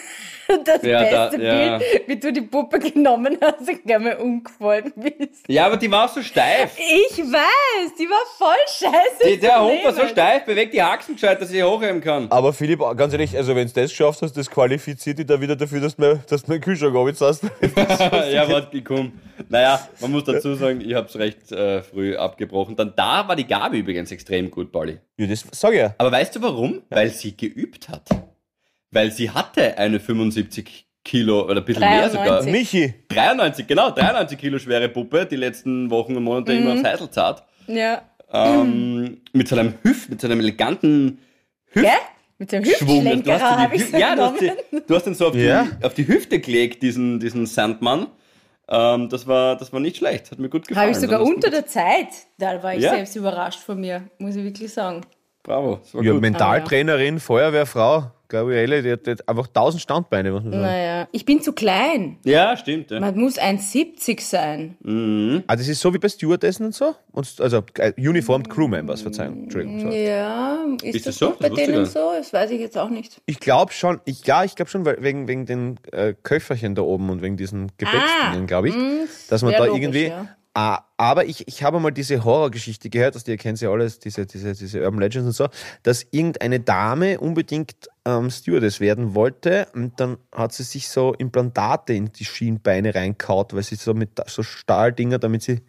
[laughs] das Ja, da- beste ja. Bild, wie du die Puppe genommen hast und gleich mal umgefallen bist. Ja, aber die war auch so steif. Ich weiß, die war voll scheiße. Die, der Hund war so steif, bewegt die Haxen gescheit, dass ich hochheben kann. Aber Philipp, ganz ehrlich, also wenn du das geschafft hast, das qualifiziert dich da wieder dafür, dass du mir, dass den Kühlschrank runterzahlst. [laughs] ja, warte, komm. Naja, man muss dazu sagen, ich hab's recht äh, früh abgebrochen. Dann da war die Gabi übrigens extrem gut, Pauli. Ja, das sag ich ja. Aber weißt du warum? Weil sie geübt hat. Weil sie hatte eine 75 Kilo oder ein bisschen mehr sogar. 93. Michi, 93, genau, 93 Kilo schwere Puppe, die letzten Wochen und Monate immer aufs Heisel zart. Ja. Ähm, mit so einem Hüft, mit so einem eleganten Gell? Mit dem hast, habe ich Hü- ja, du hast, genommen. die, du hast den so auf, Ja. die, auf die Hüfte gelegt, diesen, diesen Sandmann. Ähm, das, war, das war nicht schlecht, hat mir gut gefallen. Habe ich sogar unter der Zeit. Da war ich Ja. selbst überrascht von mir, muss ich wirklich sagen. Bravo, das war ja, gut. Mentaltrainerin, Feuerwehrfrau, Gabriele, die hat jetzt einfach tausend Standbeine, muss man sagen. Naja, ich bin zu klein. Ja, stimmt. Ja. Man muss 1,70 sein. Ah, das ist so wie bei Stewardessen und so? Und, also äh, Uniformed Crewmembers, Verzeihung. Entschuldigung. So. Ja, ist, Ist das, das so? bei Das denen so? Das weiß ich jetzt auch nicht. Ich glaube schon, ich, ja, ich glaube schon, weil wegen, wegen den äh, Köfferchen da oben und wegen diesen Gepäckstingen, glaube ich, dass man da logisch, irgendwie. ja. Ah, aber ich, ich habe mal diese Horrorgeschichte gehört, dass die ihr kennt sie alles, diese, diese, diese Urban Legends und so, dass irgendeine Dame unbedingt ähm, Stewardess werden wollte und dann hat sie sich so Implantate in die Schienbeine reinkaut, weil sie so mit so Stahldinger, damit sie,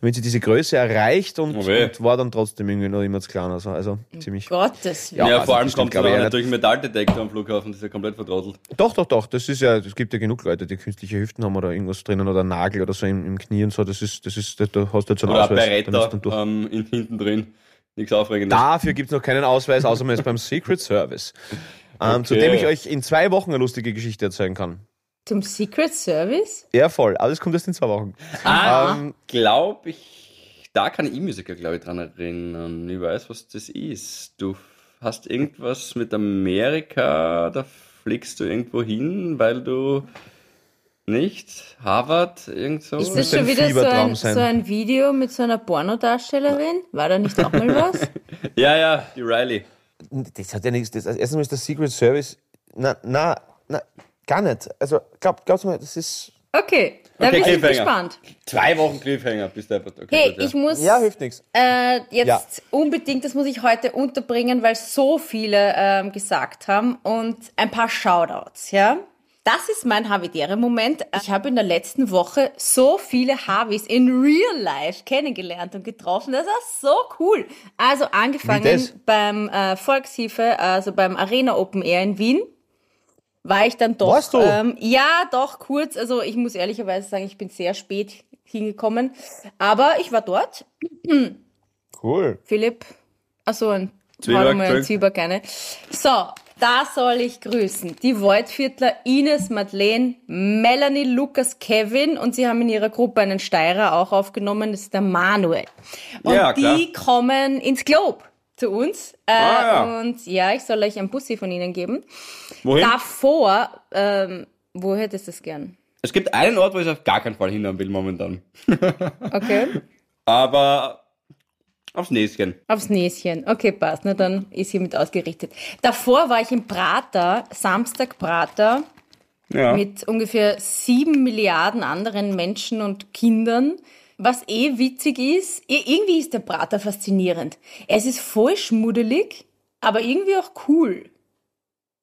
damit sie diese Größe erreicht und, Oh weh. und war dann trotzdem irgendwie noch immer zu klein. Also, also ziemlich. Gottes Ja, Willen. also vor allem das kommt glaube ich, ja natürlich ein Metalldetektor am Flughafen, das ist ja komplett vertrottelt. Doch, doch, doch. Das ist ja, es gibt ja genug Leute, die künstliche Hüften haben oder irgendwas drinnen oder einen Nagel oder so im, im Knie und so. Das ist, das ist, da hast du jetzt einen Oder Ausweis. Beretta du dann durch. ähm, in, hinten drin. Nichts Aufregendes. Dafür gibt es noch keinen Ausweis, außer man ist beim Secret Service. [laughs] Ähm, Okay. Zu dem ich euch in zwei Wochen eine lustige Geschichte erzählen kann. Zum Secret Service? Ja, voll. Das kommt erst in zwei Wochen. Ah, Ähm, glaub ich, da kann ich mich sogar, glaube ich, dran erinnern. Ich weiß, was das ist. Du hast irgendwas mit Amerika, da fliegst du irgendwo hin, weil du nicht Harvard, irgend so. Ist das schon ein wieder so ein, sein. so ein Video mit so einer Pornodarstellerin? War da nicht auch mal was? [laughs] Ja, ja, die Riley. das hat ja nichts. Das, erstens mal ist der Secret Service. Na, na, na, gar nicht. Also, glaub, glaubst du mal, das ist. Okay, da Okay, bin ich gespannt. Zwei Wochen Cliffhanger, bis der okay, Hey, gut, ja. ich muss Ja, hilft nichts. äh, jetzt Ja. unbedingt, das muss ich heute unterbringen, weil so viele ähm, gesagt haben und ein paar Shoutouts, ja. Das ist mein Havidere-Moment. Ich habe in der letzten Woche so viele Havis in real life kennengelernt und getroffen. Das war so cool. Also angefangen beim äh, Volkshilfe, also beim Arena Open Air in Wien war ich dann doch. Warst du? Ähm, ja, doch, kurz. Also ich muss ehrlicherweise sagen, ich bin sehr spät hingekommen. Aber ich war dort. Cool. Philipp, achso, ein Zwieback. Zwieback gerne. So, da soll ich grüßen. Die Voidviertler Ines, Madeleine, Melanie, Lukas, Kevin und sie haben in ihrer Gruppe einen Steirer auch aufgenommen, das ist der Manuel. Und Ja, die kommen ins Globe zu uns. Äh, Ah, ja. Und ja, ich soll euch ein Bussi von ihnen geben. Wohin? Davor, ähm, wo hättest du es gern? Es gibt einen Ort, wo ich auf gar keinen Fall hinhauen will momentan. [laughs] Okay. Aber aufs Näschen. Aufs Näschen. Okay, passt. Na, dann ist hiermit ausgerichtet. Davor war ich im Prater, Samstag Prater, Ja. mit ungefähr sieben Milliarden anderen Menschen und Kindern. Was eh witzig ist, i- irgendwie ist der Prater faszinierend. Es ist voll schmuddelig, aber irgendwie auch cool.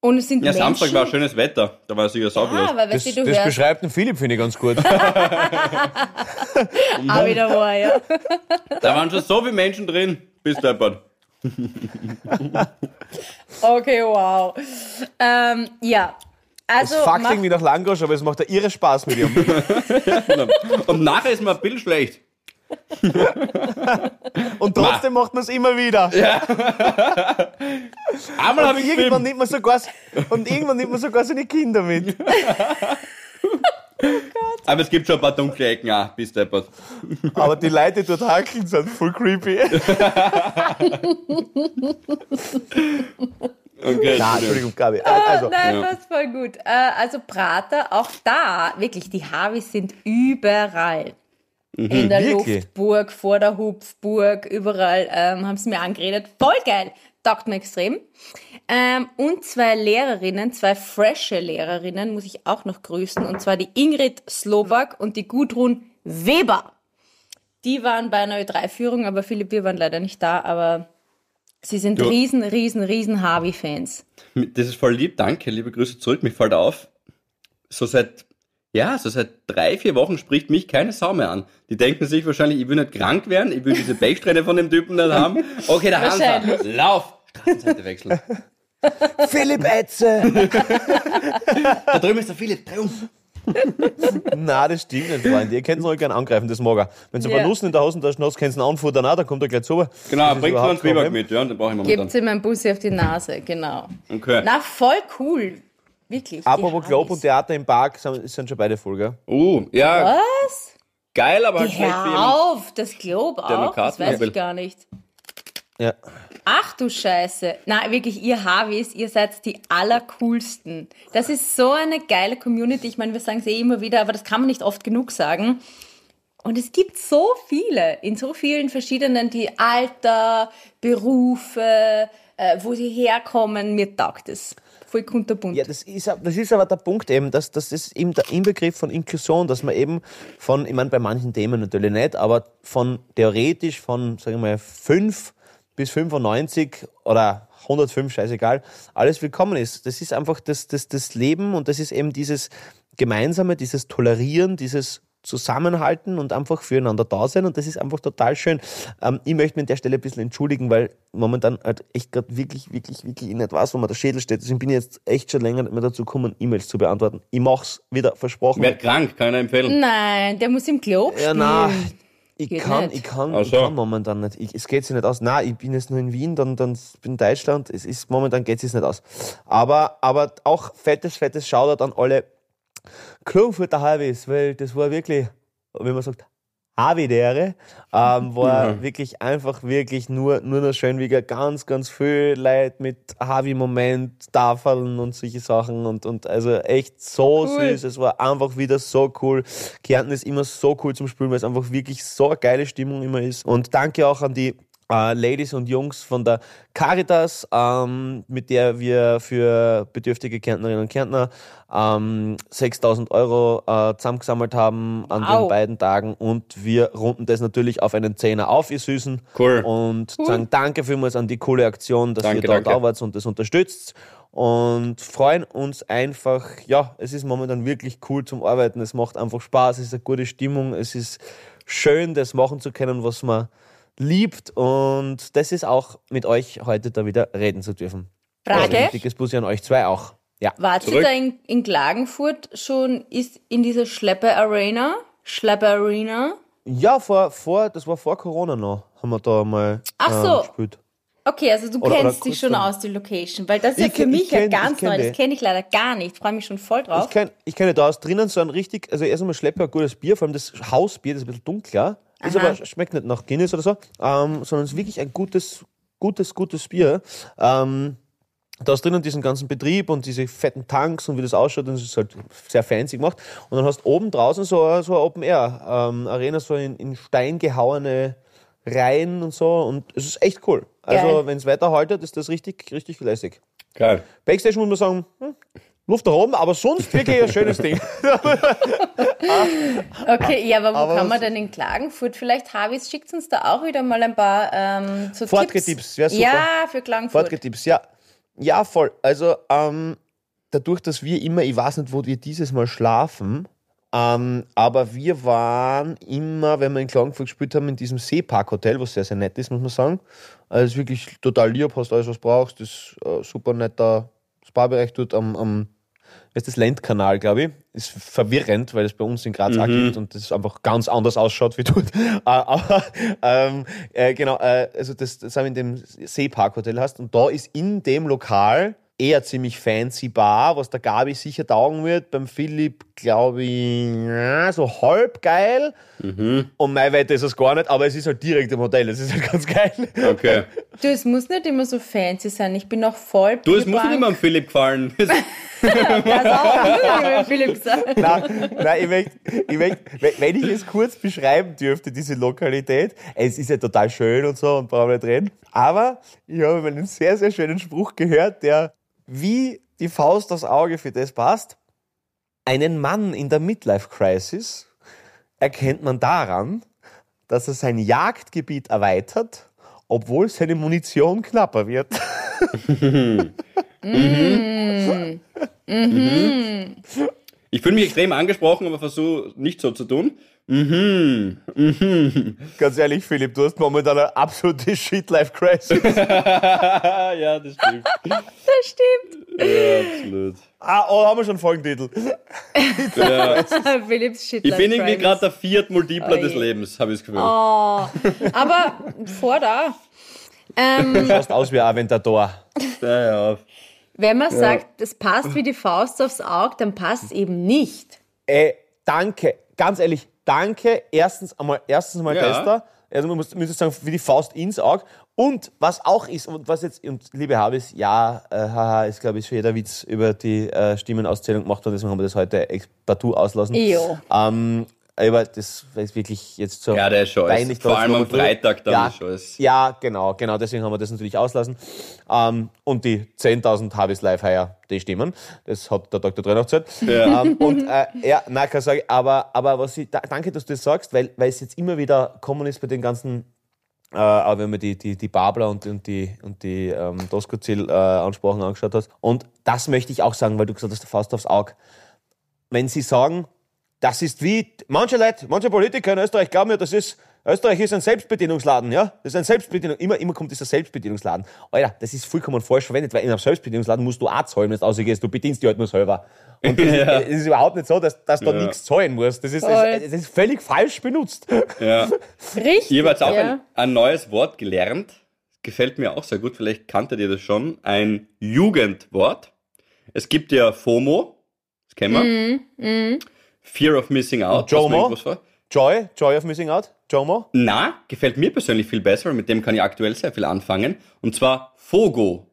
Und es sind ja, Menschen. Samstag war schönes Wetter. Da war es sicher sauber. Ja, weil Das, weißt du, du das beschreibt den Philipp, finde ich, ganz gut. auch [laughs] wieder wahr, ja. [laughs] Da waren schon so viele Menschen drin. Bis deppert. [laughs] Okay, wow. Ähm, ja. Also, Es fuckt irgendwie nach Langosch, aber es macht ja irre Spaß mit ihm. Und nachher ist mir ein Bild schlecht. [laughs] Und trotzdem macht man es immer wieder. [laughs] Einmal habe Und ich irgendwann nimmt man sogar, und irgendwann nimmt man sogar seine Kinder mit. [laughs] Aber es gibt schon ein paar dunkle Ecken auch. Bis deppert. Aber die Leute, die dort hakeln, sind voll creepy. Okay, Na, Entschuldigung, Gabi. Also, Nein, Ja. das ist voll gut. Äh, also Prater, auch da, wirklich, die Havis sind überall. In der Wirklich? Luftburg, vor der Hupfburg, überall ähm, haben sie mir angeredet. Voll geil, taugt mir extrem. Ähm, und zwei Lehrerinnen, zwei frische Lehrerinnen, muss ich auch noch grüßen. Und zwar die Ingrid Slowak und die Gudrun Weber. Die waren bei einer Ö3-Führung, aber Philipp, wir waren leider nicht da, aber sie sind Ja. riesen, riesen, riesen Harvey-Fans. Das ist voll lieb, danke, liebe Grüße zurück. Mich fällt auf, so seit, ja, so seit drei, vier Wochen spricht mich keine Sau mehr an. Die denken sich wahrscheinlich, ich will nicht krank werden, ich will diese Backsträhne von dem Typen nicht haben. Okay, der Hansa, lauf! Straßenseite wechseln. [laughs] Philipp Etze! [laughs] Da drüben ist der Philipp, dreh um. Na, das stimmt nicht, Freunde. Ihr könnt ihn ruhig gerne angreifen, das mag er. Wenn du ein Ja. paar Nussen in der Hosentasche hast, kannst du ihn anfuttern, auch, dann kommt er gleich zu. Genau, Das bringt überhaupt einen Zwieback mit, ja, den brauche ich Gebt momentan. ihm ein Bussi auf die Nase, genau. Okay. Na, voll cool. Wirklich. Apropos Globe und Theater im Park sind, sind schon beide voll, gell? Uh, ja, Was? geil, aber halt schlecht Hör auf, das Globe auch? Das weiß ich gar nicht. Ja. Ach du Scheiße. Na, wirklich, ihr Harvis, ihr seid die allercoolsten. Das ist so eine geile Community. Ich meine, wir sagen es eh immer wieder, aber das kann man nicht oft genug sagen. Und es gibt so viele, in so vielen verschiedenen, die Alter, Berufe, äh, wo sie herkommen. Mir taugt es. Voll kunterbunt. Ja, das ist, das ist aber der Punkt eben, dass das ist eben der Inbegriff von Inklusion, dass man eben von, ich meine, bei manchen Themen natürlich nicht, aber von theoretisch von, sagen wir mal, 5 bis 95 oder 105, scheißegal, alles willkommen ist. Das ist einfach das, das, das Leben und das ist eben dieses Gemeinsame, dieses Tolerieren, dieses zusammenhalten und einfach füreinander da sein und das ist einfach total schön. Ähm, ich möchte mich an der Stelle ein bisschen entschuldigen, weil momentan halt echt gerade wirklich, wirklich, wirklich nicht weiß, wo mir der Schädel steht. Deswegen bin ich jetzt echt schon länger nicht mehr dazu gekommen, E-Mails zu beantworten. Ich mach's wieder, versprochen. Werd krank, kann ich empfehlen. Nein, der muss im Club Ja, na, ich Geht kann, nicht. ich kann, Ach ich so. kann momentan nicht. Ich, es geht sich nicht aus. Nein, ich bin jetzt nur in Wien, dann, dann bin in Deutschland. Es ist momentan geht es nicht aus. Aber, aber auch fettes, fettes Shoutout an alle Klungfurter Harvis, weil das war wirklich, wenn man sagt, Havidere, ähm, war wirklich einfach wirklich nur, nur noch schön, wie ganz, ganz viel Leute mit Havi-Moment, Tafeln und solche Sachen und, und also echt so Cool. süß. Es war einfach wieder so cool. Kärnten ist immer so cool zum Spielen, weil es einfach wirklich so eine geile Stimmung immer ist. Und danke auch an die äh, Ladies und Jungs von der Caritas, ähm, mit der wir für bedürftige Kärntnerinnen und Kärntner ähm, 6000 Euro äh, zusammengesammelt haben an Wow. den beiden Tagen und wir runden das natürlich auf einen Zehner auf, ihr Süßen. Cool. Und sagen danke vielmals an die coole Aktion, dass Danke, ihr da danke. da wart und das unterstützt und freuen uns einfach, ja, es ist momentan wirklich cool zum Arbeiten, es macht einfach Spaß, es ist eine gute Stimmung, es ist schön, das machen zu können, was man liebt und das ist auch mit euch heute da wieder reden zu dürfen. Frage? Also, dickes Bussi an euch zwei auch. Ja. Wart ihr da in, in Klagenfurt schon ist in dieser Schlepper Arena? Schlepper Arena? Ja, vor, vor, das war vor Corona noch, haben wir da mal Ach äh, so. gespielt. Okay, also du Oder- oder kennst kurz dich schon dann- aus, die Location, weil das ist ja Ich für kenn- mich ich kenn- ja ich ganz neu. Das kenne ich leider gar nicht. Freue mich schon voll Ich drauf. kenne ich kenn da aus drinnen so ein richtig, also erst einmal Schlepper, ein gutes Bier, vor allem das Hausbier, das ist ein bisschen dunkler, ist Aha. aber, schmeckt nicht nach Guinness oder so, ähm, sondern es ist wirklich ein gutes, gutes, gutes Bier. Ähm, da hast drinnen diesen ganzen Betrieb und diese fetten Tanks und wie das ausschaut, und es ist halt sehr fancy gemacht. Und dann hast du oben draußen so, eine- so eine Open-Air-Arena, so in, in Stein gehauene Reihen und so und es ist echt cool. Also wenn es weiterhaltet, ist das richtig, richtig lässig. Geil. Backstage muss man sagen, hm, Luft nach oben, aber sonst wirklich ein schönes Ding. [laughs] Okay, ja, aber wo Aber kann man denn in Klagenfurt? Vielleicht, Harvis, schickt uns da auch wieder mal ein paar ähm, so Fortgetipps, Tipps. Ja, für Klagenfurt. Fortgetipps, ja. Ja, voll. Also, ähm, dadurch, dass wir immer, ich weiß nicht, wo wir dieses Mal schlafen, ähm, aber wir waren immer, wenn wir in Klagenfurt gespielt haben, in diesem Seepark-Hotel, was sehr, sehr nett ist, muss man sagen. Also, es ist wirklich total lieb, hast alles, was du brauchst, ist äh, super netter Spa-Bereich dort am, am das ist das Lendkanal, glaube ich. Ist verwirrend, weil es bei uns in Graz auch gibt und das einfach ganz anders ausschaut wie dort. Äh, [laughs] Aber ähm, äh, genau, äh, also das, das haben wir in dem Seepark-Hotel hast und da ist in dem Lokal eher ziemlich fancy Bar, was der Gabi sicher taugen wird. Beim Philipp, glaube ich, so halb geil. Und mein Wette ist es gar nicht, aber es ist halt direkt im Hotel. Das ist halt ganz geil. Okay. Du, es muss nicht immer so fancy sein. Ich bin noch voll. Du, es muss nicht immer am Philipp gefallen. [laughs] Das auch. muss nicht immer Philipp sein. [laughs] Nein, nein ich möchte, ich möchte, wenn- ich es kurz beschreiben dürfte, diese Lokalität, es ist ja total schön und so und brauchen wir nicht reden, aber ich habe mal einen sehr, sehr schönen Spruch gehört, der wie die Faust aufs Auge für das passt. Einen Mann in der Midlife-Crisis erkennt man daran, dass er sein Jagdgebiet erweitert, obwohl seine Munition knapper wird. [laughs] [laughs] Ich fühle mich extrem angesprochen, aber versuche nicht so zu tun. Mhm. Mhm. Ganz ehrlich, Philipp, du hast momentan eine absolute Shit-Life-Crisis. [laughs] ja, das stimmt. Das stimmt. Ja, absolut. Ah, oh, haben wir schon einen Folgentitel. [laughs] Ja. [laughs] Philipps Shit. Ich bin irgendwie gerade der viert Multipler Oje. des Lebens, habe ich das Gefühl. Oh, aber vor da. Ähm, Du schaust aus wie ein Aventador. Ja, ja. Wenn man sagt, das passt wie die Faust aufs Auge, dann passt es eben nicht. Ey, danke, ganz ehrlich, danke. Erstens einmal, erstens mal Ja. da. Also man muss, muss sagen, wie die Faust ins Auge. Und was auch ist, und was jetzt, und liebe Habis, ja, äh, haha, ist glaube ich schon jeder Witz über die äh, Stimmenauszählung gemacht und deswegen haben wir das heute partout auslassen. Ähm, aber das ist wirklich jetzt so. Ja, der ist schon alles. Vor allem am Freitag dann ja, ist schon alles. Ja, genau, genau, deswegen haben wir das natürlich auslassen. Ähm, und die 10.000 Habis live heuer, die stimmen. Das hat der Dr. Drenner gesagt. Ja. Ähm, und äh, ja, nein, kann ich sagen, aber, aber was ich, da, danke, dass du das sagst, weil, weil es jetzt immer wieder kommen ist bei den ganzen äh, aber wenn man die, die, die Babler und, und die, und die ähm, Doskozil-Ansprachen angeschaut hast. Und das möchte ich auch sagen, weil du gesagt hast, Faust aufs Auge. Wenn sie sagen, das ist wie, manche Leute, manche Politiker in Österreich glauben ja, das ist, Österreich ist ein Selbstbedienungsladen, ja? Das ist ein Selbstbedienung, immer, immer kommt dieser Selbstbedienungsladen. Alter, das ist vollkommen falsch verwendet, weil in einem Selbstbedienungsladen musst du auch zahlen, wenn du rausgehst, du bedienst dich halt nur selber. Und das, [laughs] Ja. ist, das ist überhaupt nicht so, dass, dass da Ja. nichts zahlen musst. Das ist, das, das ist völlig falsch benutzt. Ja. Richtig. Ich habe jetzt auch ja. ein, ein neues Wort gelernt. Gefällt mir auch sehr gut. Vielleicht kanntet ihr das schon. Ein Jugendwort. Es gibt ja FOMO. Das kennen wir. Mhm, Fear of Missing Out. Jomo? Joy, Joy of Missing Out, Jomo. Na, gefällt mir persönlich viel besser. Mit dem kann ich aktuell sehr viel anfangen. Und zwar FOGO.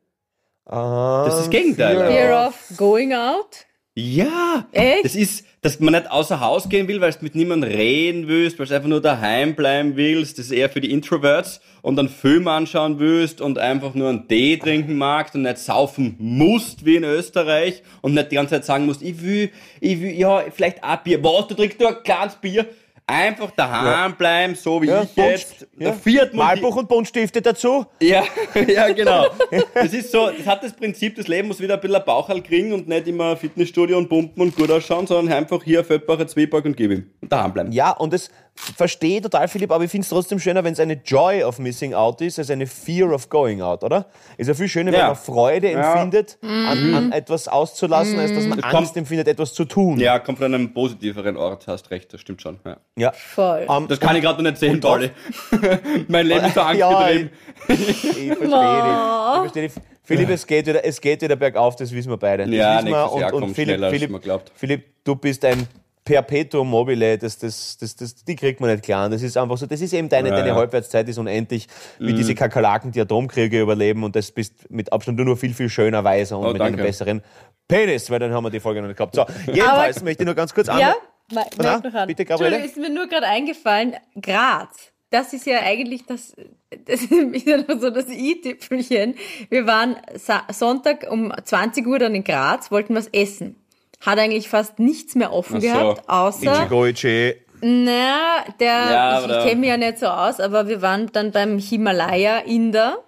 Das ist das Gegenteil. Fear of going out. Ja, Echt? das ist, dass man nicht außer Haus gehen will, weil du mit niemandem reden willst, weil du einfach nur daheim bleiben willst. Das ist eher für die Introverts und dann Film anschauen willst und einfach nur einen Tee trinken magst und nicht saufen musst wie in Österreich und nicht die ganze Zeit sagen musst, ich will, ich will, ja, vielleicht ein Bier. Was, du trinkst nur ein kleines Bier? Einfach daheim bleiben, so wie Ja, ich jetzt. ja. Viertmal Malbuch und Buntstifte dazu. ja, [laughs] ja, genau. Das ist so, das hat das Prinzip, das Leben muss wieder ein bisschen ein Bauchhal kriegen und nicht immer Fitnessstudio und pumpen und gut ausschauen, sondern einfach hier Feldbacher Zwieback und gib ihm. Und daheim bleiben. Ja, und das verstehe ich total, Philipp, aber ich finde es trotzdem schöner, wenn es eine Joy of Missing Out ist, als eine Fear of Going Out, oder? Ist ja viel schöner, wenn Ja. man Freude Ja. empfindet, an, an etwas auszulassen, als dass man Das Angst kommt- empfindet, etwas zu tun. Ja, kommt von einem positiveren Ort, hast recht, das stimmt schon. Ja. Ja. Voll. Ähm, Das kann ich gerade noch nicht sehen, Und Pauli. [laughs] mein Leben ist so [laughs] Ja, angstgetrieben. Ich verstehe dich. Ich verstehe dich. Philipp, es geht, wieder, es geht wieder bergauf, das wissen wir beide. Das Ja, wissen wir. schneller, als man glaubt. Philipp, du bist ein Perpetuum mobile, das, das, das, das, die kriegt man nicht klar. Das ist einfach so, das ist eben deine, Ja, deine ja. Mhm. Halbwertszeit ist unendlich, wie diese Kakerlaken, die Atomkriege überleben und das bist mit Abstand nur viel, viel schöner, weiser und Oh, mit einem danke. besseren Penis, weil dann haben wir die Folge noch nicht gehabt. So, [laughs] jedenfalls möchte ich nur ganz kurz an. Ja, Na, noch an. bitte, Gabriele. Entschuldigung, ist mir nur gerade eingefallen, Graz. Das ist ja eigentlich das, [laughs] das ist ja noch so das i-Tüpfelchen. Wir waren Sa Sonntag um 20 Uhr dann in Graz, wollten was essen. Hat eigentlich fast nichts mehr offen so. gehabt, außer, Ichigo Ichi. na, der, Ja, ich, ich kenne mich ja nicht so aus, aber wir waren dann beim Himalaya-Inder.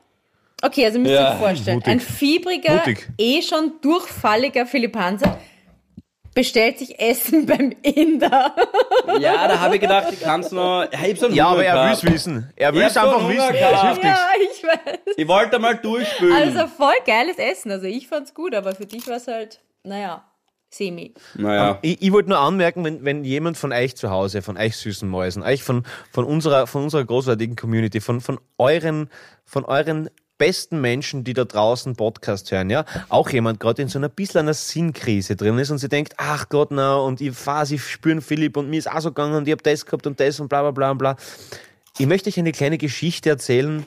Okay, also müsst ihr Ja, euch vorstellen, mutig. ein fiebriger, Mutig. eh schon durchfalliger Philipp Hanser bestellt sich Essen [laughs] beim Inder. Ja, da habe ich gedacht, ich kann es noch. Ja, ich so Ja, aber er will gehabt. es wissen. Er will es einfach wissen. Das hilft nichts. Ja, ich weiß. Ich wollte mal durchspülen. Also voll geiles Essen. Also ich fand's gut, aber für dich war es halt, naja, semi. naja. Ich, ich wollte nur anmerken, wenn, wenn jemand von euch zu Hause, von euch süßen Mäusen, euch von, von, unserer, von unserer großartigen Community, von, von, euren, von euren besten Menschen, die da draußen Podcast hören, ja, auch jemand gerade in so einer bisschen einer Sinnkrise drin ist und sie denkt, ach Gott, na, und ich fahr, sie spüren Philipp und mir ist auch so gegangen und ich hab das gehabt und das und bla bla bla und bla. Ich möchte euch eine kleine Geschichte erzählen,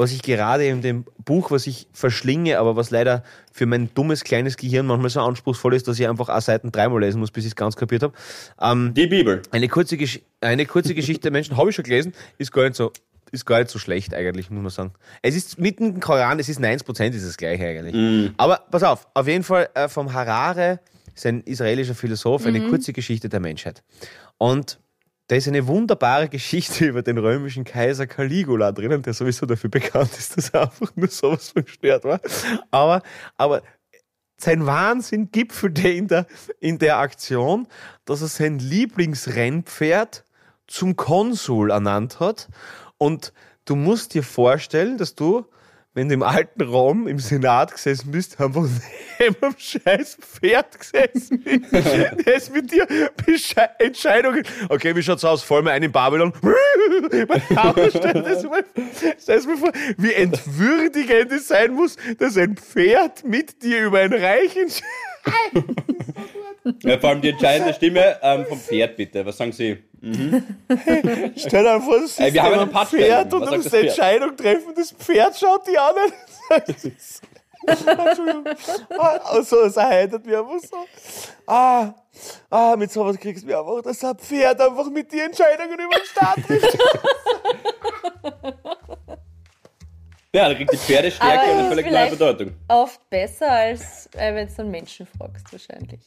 was ich gerade in dem Buch, was ich verschlinge, aber was leider für mein dummes kleines Gehirn manchmal so anspruchsvoll ist, dass ich einfach auch Seiten dreimal lesen muss, bis ich es ganz kapiert habe. Ähm, Die Bibel. eine kurze, Gesch eine kurze Geschichte der Menschen, habe ich schon gelesen, ist gar nicht so, ist gar nicht so schlecht eigentlich, muss man sagen. Es ist mitten im Koran, es ist 90% ist das gleiche eigentlich. Aber pass auf, auf jeden Fall äh, vom Harare, ist ein israelischer Philosoph, eine kurze Geschichte der Menschheit. Und da ist eine wunderbare Geschichte [laughs] über den römischen Kaiser Caligula drinnen, der sowieso dafür bekannt ist, dass er einfach nur sowas von gestört war. Aber, aber sein Wahnsinn gipfelte in der, in der Aktion, dass er sein Lieblingsrennpferd zum Konsul ernannt hat. Und du musst dir vorstellen, dass du, wenn du im alten Rom im Senat gesessen bist, einfach neben einem scheiß Pferd gesessen. [laughs] Der ist mit dir Besche Entscheidungen. Okay, wie schaut's aus? Voll mal ein in Babylon. [laughs] Stell vor, wie entwürdigend es sein muss, dass ein Pferd mit dir über ein Reich entscheidet. [laughs] Ja, vor allem die entscheidende Stimme ähm, vom Pferd, bitte. Was sagen Sie? Stell dir vor, das Ey, wir haben neben einen einem Putzbären. Pferd und du musst eine? Entscheidung treffen. Das Pferd schaut die an. [laughs] Entschuldigung. Ah, so, es erheitert mich einfach so. Ah, ah, mit sowas kriegst du mich einfach, dass ein Pferd einfach mit die Entscheidungen über den Start trifft. [laughs] Ja, da kriegt die Pferdestärke Aber eine völlig neue Bedeutung. Oft besser, als äh, wenn du einen Menschen fragst, wahrscheinlich.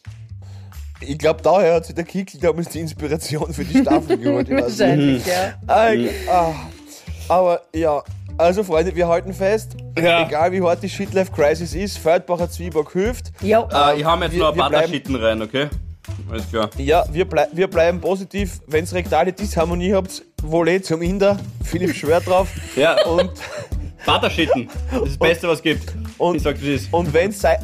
Ich glaube, daher hat sich der Kickel damals die Inspiration für die Staffel geholt. Wahrscheinlich, ja. Ah, ah, aber ja, also Freunde, wir halten fest, Ja. egal wie hart die Shitlife-Crisis ist, Feldbacher Zwieback hilft. Jo. Äh, ich mir jetzt wir- noch ein paar bleiben- Taschitten rein, okay? Alles klar. Ja, wir, blei wir bleiben positiv. Wenn ihr rektale Disharmonie habt, Volley zum Inder. Philipp schwört drauf. Ja, Und, Vaterschitten. Das ist das Beste, was es gibt. und, Ich sag's, wie es ist. und wenn Sei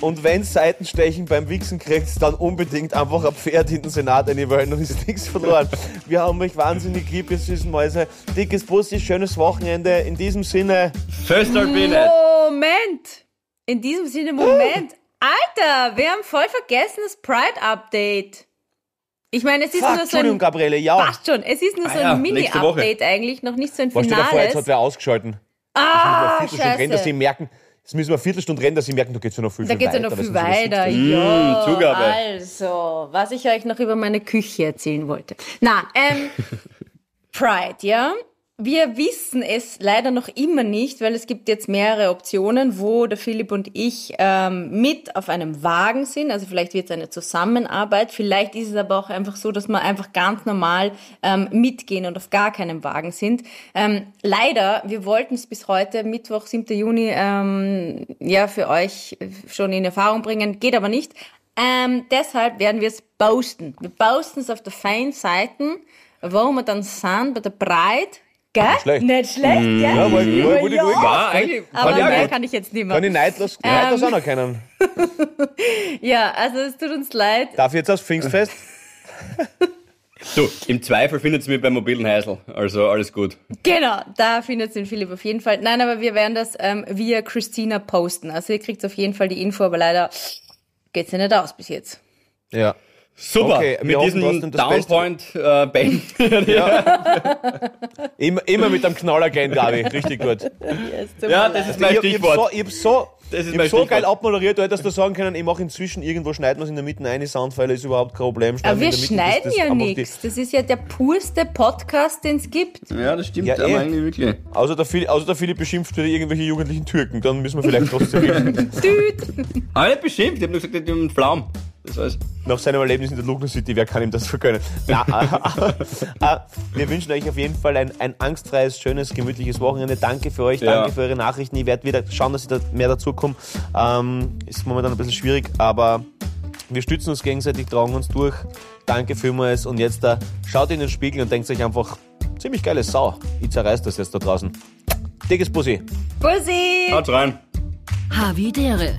und wenn Seitenstechen beim Wichsen kriegt, dann unbedingt einfach ein Pferd in den Senat einwählen, dann ist nichts verloren. Wir haben euch wahnsinnig lieb, ihr süßen Mäuse. Dickes Bussi, schönes Wochenende. In diesem Sinne, Föstalpine. Moment! In diesem Sinne, Moment. Alter, wir haben voll vergessen das Pride-Update. Ich meine, es ist fuck, nur so Entschuldigung, ein... Gabriele, ja. Passt schon, es ist nur so Ah ja, ein Woche. Mini-Update eigentlich, noch nicht so ein Was steht da vor? Jetzt hat Finales. wer ausgeschalten. Ah, Eine Viertelstunde rennen, dass sie merken, jetzt müssen wir eine Viertelstunde rennen, dass sie merken, da geht's ja noch viel, Da viel geht's ja weiter. noch viel das weiter. Ja, Zugabe. also, was ich euch noch über meine Küche erzählen wollte. Na, ähm, [laughs] Pride, ja. Wir wissen es leider noch immer nicht, weil es gibt jetzt mehrere Optionen, wo der Philipp und ich ähm, mit auf einem Wagen sind. Also vielleicht wird es eine Zusammenarbeit. Vielleicht ist es aber auch einfach so, dass wir einfach ganz normal ähm, mitgehen und auf gar keinem Wagen sind. Ähm, leider, wir wollten es bis heute, Mittwoch, 7. Juni, ähm, ja, für euch schon in Erfahrung bringen. Geht aber nicht. Ähm, deshalb werden wir es posten. Wir posten es auf der Fein-Seiten, wo wir dann sind bei der Breit. Gell? schlecht. Nicht schlecht, gell? Ja, wollte ich- wollte ich Ja. War eigentlich. Aber ich mehr gut. kann ich jetzt nicht mehr. Kann ich neidlos, Ähm. neidlos anerkennen. [laughs] Ja, also es tut uns leid. Darf ich jetzt aufs Pfingstfest? [laughs] Du, im Zweifel findet ihr mich beim mobilen Heisel. Also alles gut. Genau, da findet den Philipp auf jeden Fall. Nein, aber wir werden das ähm, via Christina posten. Also ihr kriegt auf jeden Fall die Info, aber leider geht's ja nicht aus bis jetzt. Ja. Super. Okay, wir Mit diesem. Downpoint äh, Ben. [laughs] Immer, immer mit einem Knaller gehen, Gabi. Richtig gut. ja, das ist mein ich, ich, Stichwort. so, ich hab so, Das ist ich mein hab so Stichwort. geil abmoderiert, du hättest da sagen können, ich mache inzwischen irgendwo, schneiden wir es in der Mitte eine Soundfile, ist überhaupt kein Problem. Aber Schneiden wir der Mitte, schneiden das- das ja nichts. Das ist ja der purste Podcast, den es gibt. Ja, das stimmt Ja, aber eh. eigentlich wirklich. Außer der, Philipp, außer der Philipp beschimpft wieder irgendwelche jugendlichen Türken, dann müssen wir vielleicht trotzdem reden. [laughs] Düt. Aber nicht beschimpft, ich hab nur gesagt, ich hab einen Flaum. Das war's. Nach seinem Erlebnis in der Lugner City, wer kann ihm das vergönnen? Na, äh, [laughs] äh, wir wünschen euch auf jeden Fall ein, ein angstfreies, schönes, gemütliches Wochenende. Danke für euch, Ja. danke für eure Nachrichten. Ich werde wieder schauen, dass ich da mehr dazu komme. Ähm, ist momentan ein bisschen schwierig, aber wir stützen uns gegenseitig, tragen uns durch. Danke vielmals und jetzt da schaut in den Spiegel und denkt euch einfach, ziemlich geile Sau. Ich zerreiß das jetzt da draußen. Dickes Bussi. Bussi! Haut rein. Havidere.